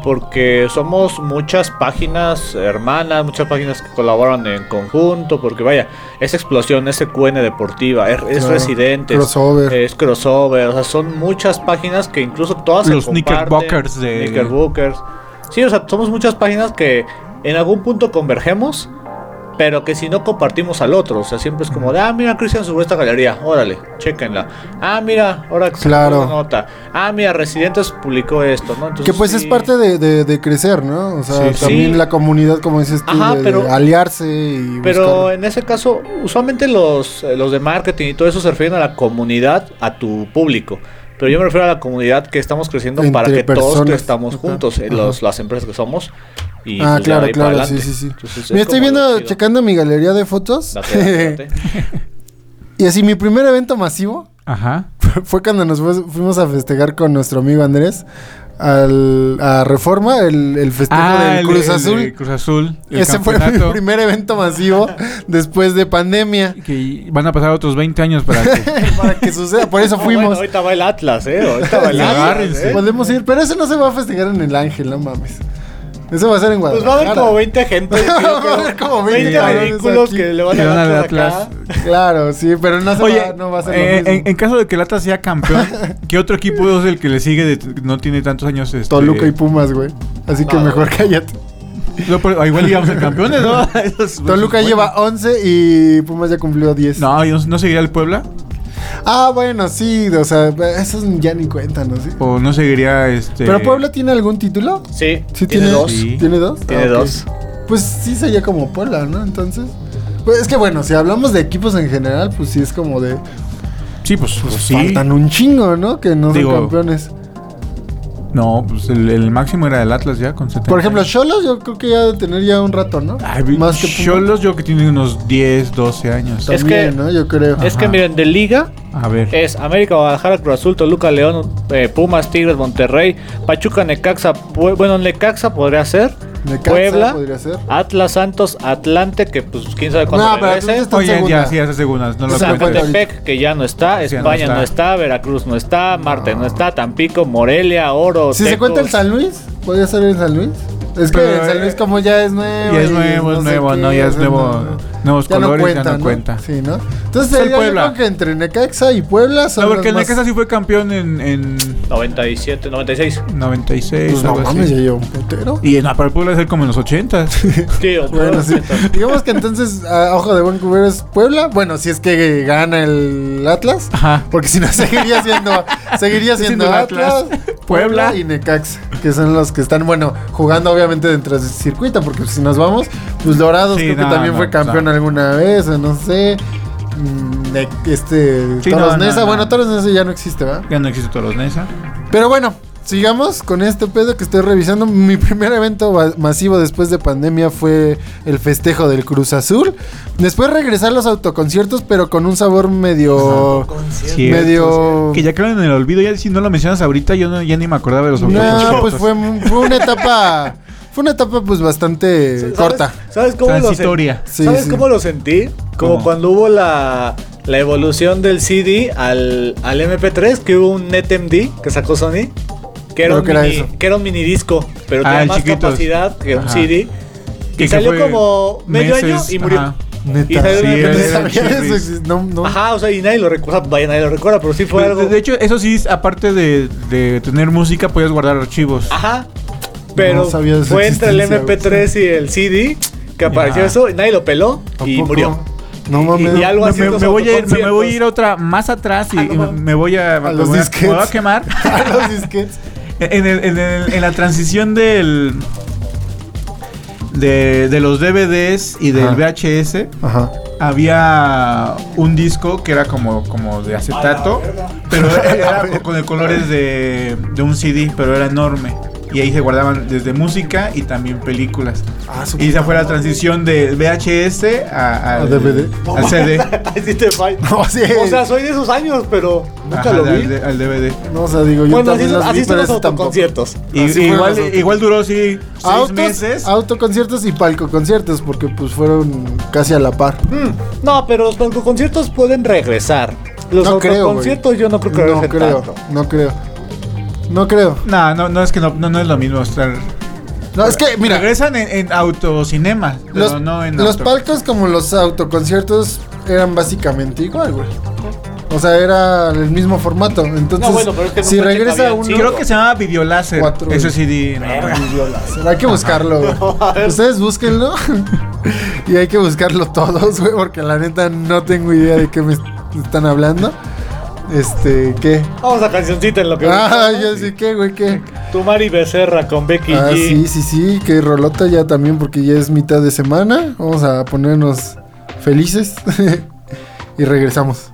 Porque somos muchas páginas hermanas, muchas páginas que colaboran en conjunto. Porque vaya, es Explosión, es QN Deportiva, es, es Claro. Residentes, Crossover. es Crossover. O sea, son muchas páginas que incluso todas se Los comparten. Knickerbockers de- Knickerbockers. Sí, o sea, somos muchas páginas que en algún punto convergemos. Pero que si no compartimos al otro, o sea, siempre es como de, ah, mira, Cristian subió esta galería, órale, chéquenla. Ah, mira, ahora que Claro. nota. Ah, mira, Residentes publicó esto, ¿no? Entonces, Que pues es parte de, de- de crecer, ¿no? O sea, Sí, también sí. la comunidad, como dices tú, Ajá, de, de pero- aliarse y Pero buscar- en ese caso, usualmente los, eh, los de marketing y todo eso se refieren a la comunidad, a tu público. Pero yo me refiero a la comunidad que estamos creciendo para que todos personas. estamos juntos, eh, los, las empresas que somos. Y Ah, pues, claro, claro, sí, sí, sí. Entonces, es Mira, estoy viendo, checando mi galería de fotos. Date, date, date. y así, mi primer evento masivo Ajá. fue cuando nos fuimos a festejar con nuestro amigo Andrés al, a Reforma, el, el festejo del Ah, el- Cruz el Azul. de Cruz Azul. el Ese fue mi primer evento masivo [laughs] después de pandemia. Que van a pasar otros 20 años para que. [laughs] para que suceda, por eso No, fuimos. bueno, ahorita va el Atlas, ¿eh? Ahorita va el Atlas. ¿eh? Podemos ir, pero ese no se va a festejar en el Ángel, no mames. Eso va a ser en Pues Guadalajara. [laughs] va a haber como 20 gente. Va a haber como 20 20 cabrones vehículos que le van Que a dar Atlas. Claro, sí, pero no, se Oye, va, no va a ser lo eh, mismo. en, en caso de que el Atlas sea campeón, ¿qué otro equipo es el que le sigue de no tiene tantos años? Este, Toluca y Pumas, güey. Así que mejor cállate. No, pero igual íbamos a ser campeones, ¿no? [laughs] [laughs] Esos- Toluca bueno. lleva 11 y Pumas ya cumplió 10. No, ¿y ¿no, no seguiría el Puebla? Ah, bueno, sí, o sea, esos ya ni cuentan, ¿no? Sí. ¿O no seguiría este. ¿Pero Puebla tiene algún título? Sí, Sí, tiene, tiene, dos. Sí. ¿Tiene dos? Tiene Ah, dos. Pues sí sería como Puebla, ¿no? Entonces. Pues es que bueno, si hablamos de equipos en general, pues sí es como de. Sí, pues, pues sí. Faltan un chingo, ¿no? Que no Digo, son campeones. No, pues el, el máximo era el Atlas ya con 70. Por ejemplo, Cholos yo creo que ya debe tener ya un rato, ¿no? Ay, Más que. Cholos yo que tiene unos 10, 12 años. Es También, que- ¿no? Yo creo. Es que miren, de liga A ver. es América, Guadalajara, Cruz Azul, Toluca, León, eh, Pumas, Tigres, Monterrey, Pachuca, Necaxa. Bueno, Necaxa podría ser. Necaxa Puebla, podría ser. Atlas, Santos, Atlante, que pues quién sabe cuándo No, pero regrese. En Oye, segunda. ya, sí, hace segundas. No lo que ya no está, Sí, ya no España está. no está, Veracruz no está, Marte no está, Tampico, Morelia, Oro. Si se cuenta el San Luis, podría ser en San Luis. Es que Pero, el San Luis eh, como ya es nuevo. ya es nuevo, es nuevo, ¿no? Ya es nuevo- nuevos colores, ya no cuenta. Sí, ¿no? Entonces Es el sería yo Puebla. creo que entre Necaxa y Puebla son No, porque el los más- Necaxa sí fue campeón en, en 97, 96. 96. Pues no mames, ya lleva un putero. Y no, para el Puebla es como en los 80. [laughs] Sí, Bueno, sí. 80. Digamos que entonces, a ojo de buen cubero es Puebla. Bueno, si es que gana el Atlas. Ajá. Porque si no, seguiría siendo, seguiría siendo Atlas, Atlas, Puebla Puebla. y Necaxa. Que son los que están, bueno, jugando obviamente dentro del circuito. Porque si nos vamos, pues Dorados Sí, creo que no, también no, fue campeón no. Alguna vez, o no sé. Mm, de- este, Sí, Toros no, no, Neza. no. Bueno, Toros Neza ya no existe, ¿verdad? Ya no existe Toros Nesa. Pero bueno, sigamos con este pedo que estoy revisando. Mi primer evento va- masivo después de pandemia fue el festejo del Cruz Azul. Después regresar los autoconciertos, pero con un sabor medio. Cierto, medio. Que ya quedaron en el olvido. Ya si no lo mencionas ahorita, yo no, ya ni me acordaba de los No, autoconciertos. pues fue, fue una etapa. Fue una etapa, pues bastante ¿Sabes- corta. ¿Sabes cómo lo sentí? Transitoria. Sí, ¿Sabes sí. cómo lo sentí? Como ¿Cómo? cuando hubo la, la evolución del CD al, al MP3, que hubo un NetMD que sacó Sony. Que era, un que era mini, que era un mini disco, pero Ah, tenía más chiquitos. capacidad que un Ajá. CD. Y salió como medio año y murió. ajá. Neta. Y salió Sí, en era- No MP3. era sabía de eso, chirris. exist- no, no. Ajá, o sea, y nadie lo recuerda, vaya, nadie lo recuerda, pero sí fue De, algo. de hecho, eso sí, aparte de, de tener música, podías guardar archivos. Ajá. Pero No sabía de su fue entre el existencia, MP3 y el CD que apareció Ajá. eso, y nadie lo peló ¿A y murió. No mames. Y algo Me, así me- me voy a ir, me, voy a ir otra más atrás y, Ah, no y me voy a, los voy a- disquets. me voy a quemar. [laughs] A los disquets. En, el- en el- en la transición del de, de los DVDs y del Ajá. VHS Ajá. había un disco que era como, como de acetato, pero [laughs] era con, con el colores de, de un CD, pero era enorme. Y ahí se guardaban desde música y también películas. Ah, Y esa fue la transición de VHS a, al, ¿A DVD? al CD. Ay, [laughs] sí te falla. No, sí. O sea, soy de esos años, pero nunca Ajá, lo vi. de- al DVD. No, o sea, digo, yo Bueno, así, también son- los vi, así son. Y, Así fueron igual, otros. igual duró sí seis Autos, meses. autoconciertos y palcoconciertos, porque pues fueron casi a la par. Mm, No, pero los autoconciertos pueden regresar. Los No creo, yo no creo que No regresen creo, tanto. no creo. No creo. No, no, no es que no, no, no es lo mismo estar. No, es que, mira, Regresan en, en autocinema, pero los, no en los auto- palcos como los autoconciertos eran básicamente igual, güey. O sea, era el mismo formato. Entonces, No, bueno, pero es que en un si regresa uno... Creo que se llamaba Videoláser. Cuatro. Ese CD. no, güey. Hay que buscarlo, güey. [laughs] Ustedes búsquenlo. [laughs] y hay que buscarlo todos, güey, porque la neta no tengo idea de qué me est- están hablando. Este, ¿qué? Vamos a cancioncita en lo que. Ah, yo sí, ¿qué, güey? ¿Qué? Tu Mari Becerra con Becky Ah, G. sí, sí, sí, que rolota ya también porque ya es mitad de semana. Vamos a ponernos felices [laughs] y regresamos.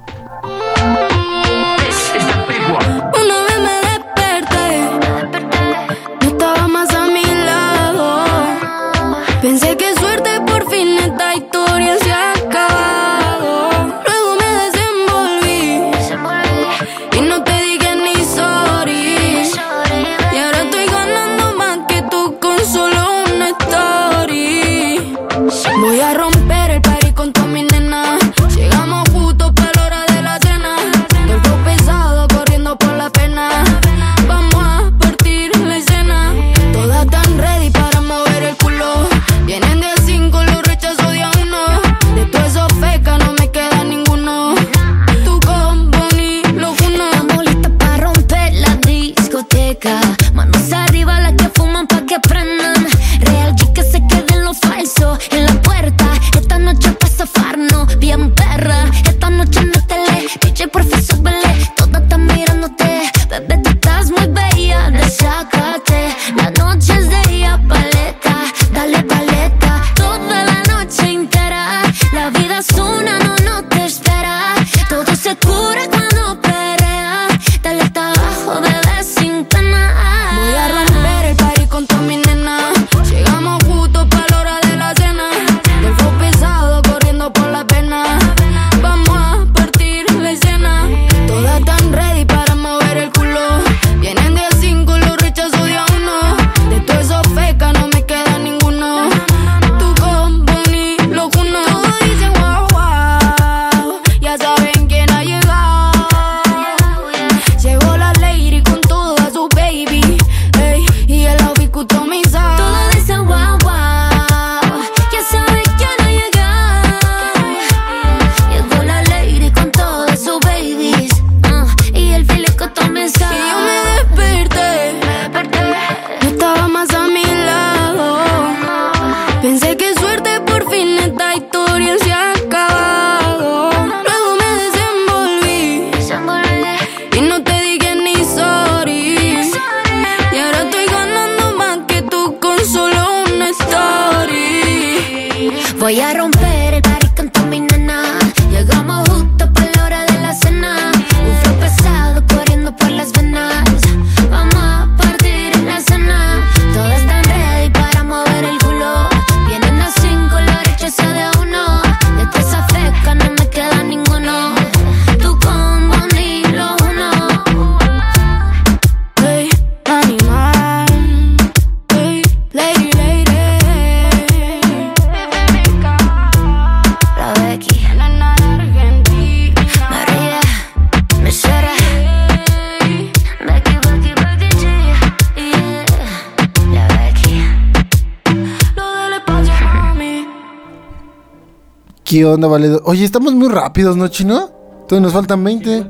¿Qué onda, valedor? Oye, estamos muy rápidos, ¿no, chino? Todavía nos faltan 20.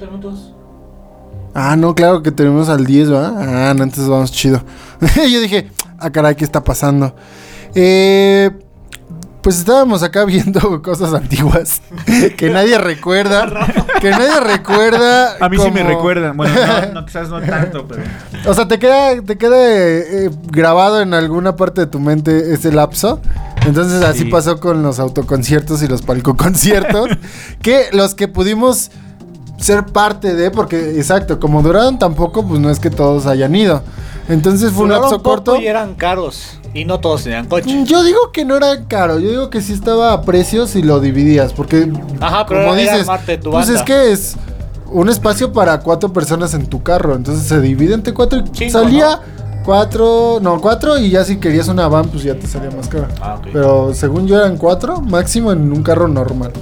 Ah, no, claro que tenemos al 10, ¿va? Ah, no, entonces vamos chido. [laughs] Yo dije, ah, caray, ¿qué está pasando? Eh, pues estábamos acá viendo [laughs] cosas antiguas [laughs] que nadie recuerda. que nadie recuerda. A mí sí me recuerdan. Bueno, no, no, quizás no tanto, pero. O sea, te queda, te queda eh, grabado en alguna parte de tu mente ese lapso. Entonces así Sí. pasó con los autoconciertos y los palcoconciertos. [laughs] que los que pudimos ser parte de, porque exacto, como duraron tampoco, pues no es que todos hayan ido. Entonces fue un lapso corto. y eran caros. Y no todos tenían coche. Mm, Yo digo que no era caro, yo digo que sí estaba a precios si lo dividías, porque Ajá, pero como era- dices, tu pues banda. es que es un espacio para cuatro personas en tu carro, entonces se divide entre cuatro y Cinco, salía cuatro, no, cuatro y ya si querías una van pues ya te salía más caro. Ah, ok. Pero según yo eran cuatro máximo en un carro normal.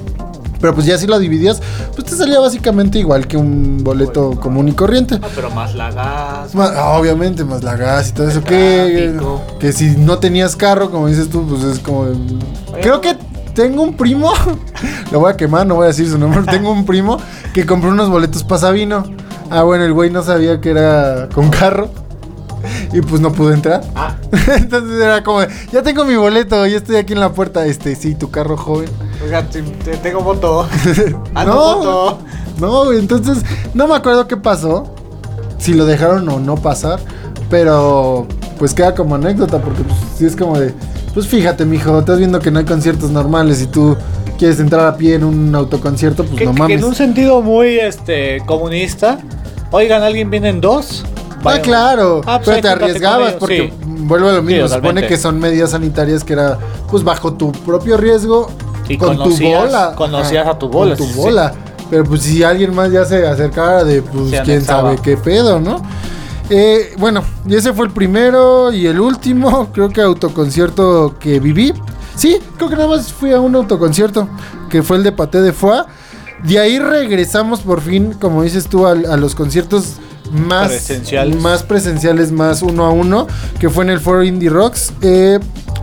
Pero pues ya si lo dividías, pues te salía básicamente igual que un boleto común y corriente. Ah, pero más la gas. Ah, obviamente, más la gas y todo eso. Que, que si no tenías carro, como dices tú, pues es como. Creo que tengo un primo. [laughs] Lo voy a quemar, no voy a decir su nombre. tengo un primo que compró unos boletos para Sabino. Ah, bueno, el güey no sabía que era con carro. Y pues no pudo entrar. Ah. [laughs] Entonces era como, ya tengo mi boleto, ya estoy aquí en la puerta. Este, sí, tu carro joven. Oiga, te- te- tengo moto. [laughs] Ah, no, no, entonces no me acuerdo qué pasó, si lo dejaron o no pasar, pero pues queda como anécdota porque pues sí es como de, pues fíjate, mijo, estás viendo que no hay conciertos normales y tú quieres entrar a pie en un autoconcierto, pues Que, no que mames. en un sentido muy este comunista. Oigan, ¿alguien viene en dos? Ah, claro, Ah, pues pero te arriesgabas porque sí. vuelve a lo mismo, Sí, se supone que son medidas sanitarias que era pues bajo tu propio riesgo Y con tu conocías- bola. conocías a tu bola, Con tu sí. bola. Pero pues si alguien más ya se acercara de pues Se quién sabe qué pedo, ¿no? Eh, bueno, y ese fue el primero y el último, creo que autoconcierto que viví. Sí, creo que nada más fui a un autoconcierto, que fue el de Paté de Foix. De ahí regresamos por fin, como dices tú, a, los conciertos más Presenciales. más presenciales, más uno a uno, que fue en el Foro Indie Rocks, eh,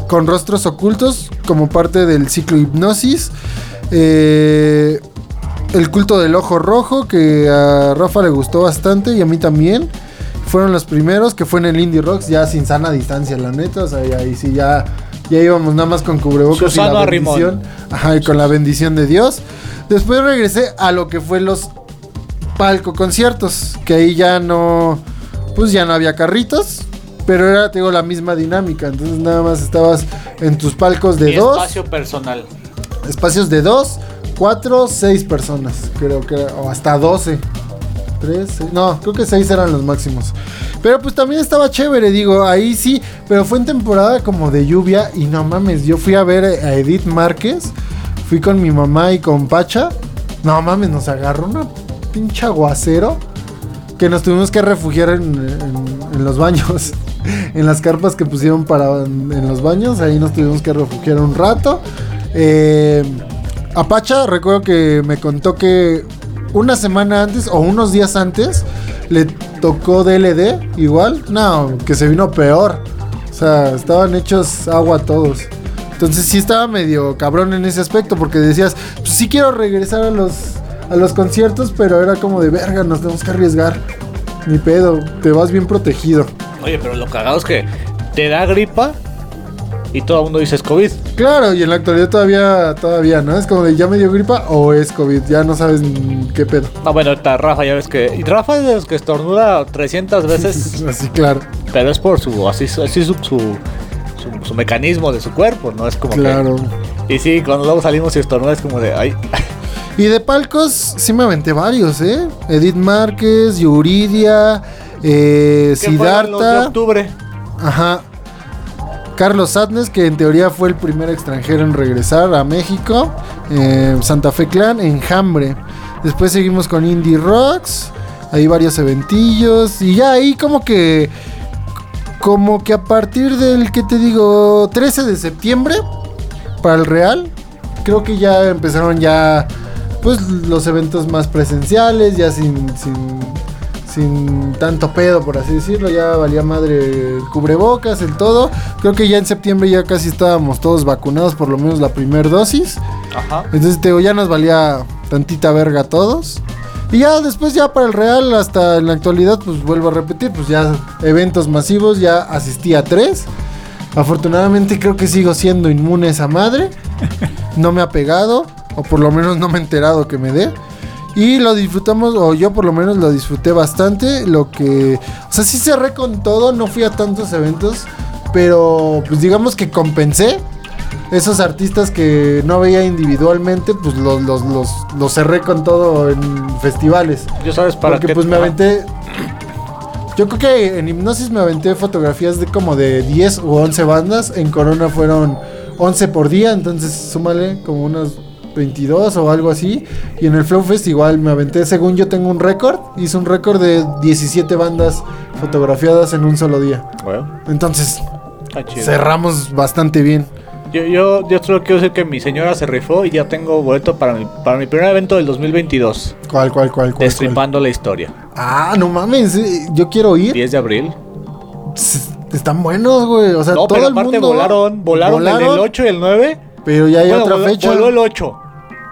con rostros ocultos, como parte del ciclo Hipnosis. Eh, el culto del ojo rojo, que a Rafa le gustó bastante y a mí también. Fueron los primeros, que fue en el Indie Rocks, ya sin sana distancia, la neta. O sea, y ahí sí ya, ya íbamos nada más con cubrebocas y la bendición. Ajá, y con la bendición de Dios. Después regresé a lo que fue los palco conciertos, que ahí ya no, pues ya no había carritos, pero era, te digo, la misma dinámica. Entonces nada más estabas en tus palcos de dos espacio personal. espacios de 2, 4, 6 personas. Creo que era, o hasta 12. 3, no, creo que 6 eran los máximos. Pero pues también estaba chévere, digo, ahí sí, pero fue en temporada como de lluvia y no mames, yo fui a ver a Edith Márquez, fui con mi mamá y con Pacha. No mames, nos agarró una pinche aguacero que nos tuvimos que refugiar en, los baños. [laughs] En las carpas que pusieron para en, en los baños, ahí nos tuvimos que refugiar un rato. Eh, Apacha, recuerdo que me contó que una semana antes o unos días antes le tocó DLD igual. No, que se vino peor. O sea, estaban hechos agua todos. Entonces sí estaba medio cabrón en ese aspecto porque decías, pues sí quiero regresar a los, a los conciertos, pero era como de verga, nos tenemos que arriesgar. Ni pedo, te vas bien protegido. Oye, pero lo cagado es que te da gripa y todo el mundo dice es COVID. Claro, y en la actualidad todavía, todavía, ¿no? Es como de ya me dio gripa o es COVID, ya no sabes qué pedo. Ah, bueno, ahorita Rafa ya ves que... Y Rafa es de los que estornuda 300 veces, [laughs] Así, claro, pero es por su... Así, así su, su, su- su mecanismo de su cuerpo, ¿no? Es como que- claro. Y sí, cuando luego salimos y estornuda es como de... Ay, [laughs] Y de palcos sí me aventé varios, ¿eh? Edith Márquez, Yuridia, eh, ¿qué fueron los de Siddhartha. octubre? Ajá. Carlos Sadness, que en teoría fue el primer extranjero en regresar a México. eh, Santa Fe Clan, Enjambre. Después seguimos con Indie Rocks. Hay varios eventillos. Y ya ahí como que... Como que a partir del, ¿qué te digo? 13 de septiembre. Para el Real. Creo que ya empezaron ya... Pues los eventos más presenciales. Ya sin... sin sin tanto pedo, por así decirlo. Ya valía madre el cubrebocas, el todo. Creo que ya en septiembre ya casi estábamos todos vacunados, por lo menos la primera dosis. Ajá. Entonces te digo, ya nos valía tantita verga a todos. Y ya después, ya para el Real, hasta en la actualidad, pues vuelvo a repetir, pues ya eventos masivos, ya asistí a tres. Afortunadamente creo que sigo siendo inmune a esa madre. no me ha pegado, o por lo menos no me he enterado que me dé. Y lo disfrutamos, o yo por lo menos lo disfruté bastante. Lo que. O sea, sí cerré con todo, no fui a tantos eventos. Pero, pues digamos que compensé. Esos artistas que no veía individualmente, pues los, los, los, los cerré con todo en festivales. Yo sabes para Porque qué- pues me aventé. Yo creo que en Hipnosis me aventé fotografías de como de 10 o 11 bandas. En Corona fueron 11 por día, entonces súmale como unas 22 o algo así. Y en el Flow Fest igual me aventé, según yo tengo un récord, hice un récord de 17 bandas fotografiadas en un solo día. Bueno, Entonces chido. cerramos bastante bien. Yo, yo, yo solo quiero decir que mi señora se rifó y ya tengo boleto para mi, para mi primer evento del 2022. ¿Cuál, cuál, cuál, cuál? cuál? Destripando la historia. Ah, no mames, yo quiero ir. 10 de abril. Están buenos, güey. O sea, No, todo pero el mundo volaron, volaron, el del 8 y el 9. Pero ya hay Bueno, otra voló- fecha. Voló el 8.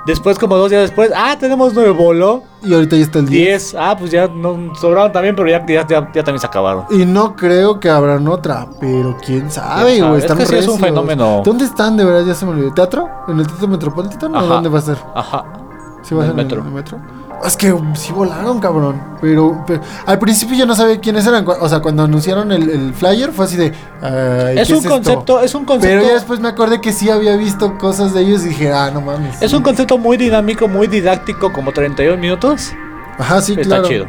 Después, como dos días después, ah, tenemos 9, voló. Y ahorita ya está el 10. 10. Ah, pues ya no, sobraron también, pero ya, ya, ya, ya también se acabaron. Y no creo que habrán otra, pero quién sabe, güey. Es Están que sí es un fenómeno. ¿Dónde están, de verdad? Ya se me olvidó. ¿Teatro? ¿En el Teatro Metropolitano o dónde va a ser? Ajá. ¿Sí va a En ser en el metro? Es que sí volaron, cabrón. Pero, pero al principio yo no sabía quiénes eran. O sea, cuando anunciaron el, el flyer fue así de. ay, Es ¿qué un concepto, es un concepto. Pero ya después me acordé que sí había visto cosas de ellos y dije, ah, no mames. Es un concepto muy dinámico, muy didáctico, como 31 minutos. Ajá, sí, Está claro. chido.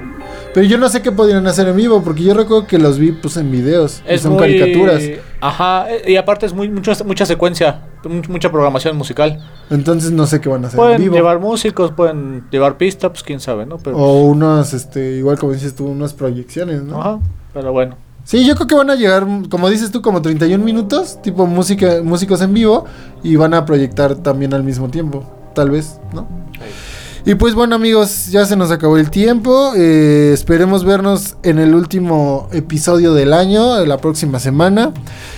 Pero yo no sé qué podrían hacer en vivo, porque yo recuerdo que los vi pues en videos. y Es son muy- caricaturas. Ajá, y aparte es muy mucho, mucha secuencia, mu- mucha programación musical. Entonces no sé qué van a hacer en Pueden vivo. llevar músicos, pueden llevar pista, pues quién sabe, ¿no? Pero, O unas, este, igual como dices tú, unas proyecciones, ¿no? Ajá, pero bueno. Sí, yo creo que van a llegar, como dices tú, como 31 minutos, tipo música, músicos en vivo, y van a proyectar también al mismo tiempo, tal vez, ¿no? Y pues bueno amigos, ya se nos acabó el tiempo, eh, esperemos vernos en el último episodio del año, la próxima semana,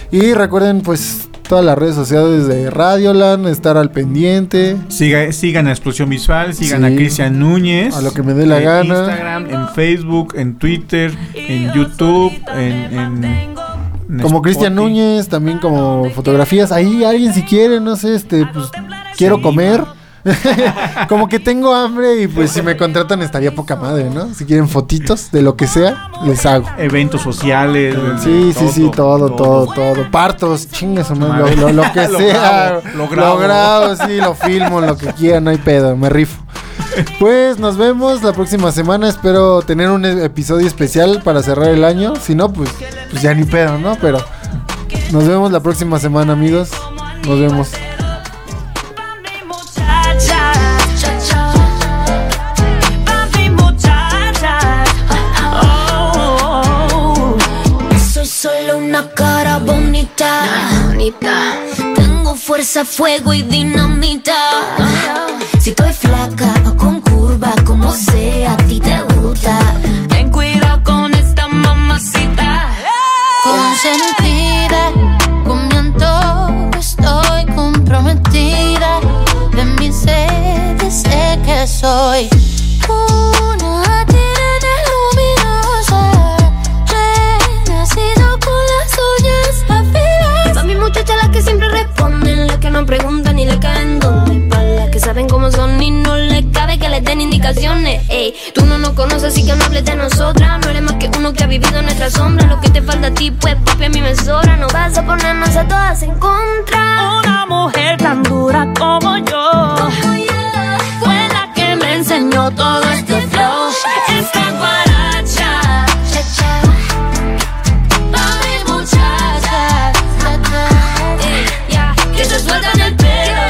y recuerden pues todas las redes sociales de Radioland, estar al pendiente, Siga- sigan a Explosión Visual, sigan Sí. a Cristian Núñez. A lo que me dé la en gana. Instagram, en Facebook, en Twitter, en YouTube, en. en- en como Cristian. Núñez, también como fotografías, ahí alguien si quiere, no sé, este, pues quiero comer. [laughs] Como que tengo hambre y pues si me contratan estaría poca madre, ¿no? Si quieren fotitos de lo que sea, les hago. Eventos sociales. Sí, sí, sí, todo, todo, todo. Partos, chingues o no, lo, lo- lo que [laughs] Lo sea. grabo, lo grabo. grabo, sí, lo filmo, lo que quiera, no hay pedo, me rifo. Pues nos vemos la próxima semana. Espero tener un episodio especial para cerrar el año. Si no, pues, pues ya ni pedo, ¿no? Pero nos vemos la próxima semana, amigos. Nos vemos. Una cara bonita. Tengo fuerza, fuego y dinamita. Si estoy flaca o con curva, como sea, a ti te gusta. Ten cuidado con esta mamacita. Consentida, con mi antojo estoy comprometida. De mis sedes sé que soy y no le cabe que les den indicaciones. Ey, tú no nos conoces así que no hables de nosotras. No eres más que uno que ha vivido en nuestra sombra. Lo que te falta a ti, pues papi a mí me sobra. No vas a ponernos a todas en contra. Una mujer tan dura como yo fue la que me enseñó todo este flow. Esta guaracha, Pa' mi muchacha, que se suelta en el pelo,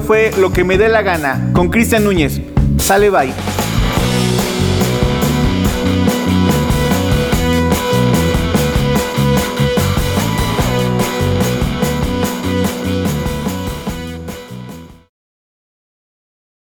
fue Lo que me dé la gana con Cristian Núñez. Sale bye.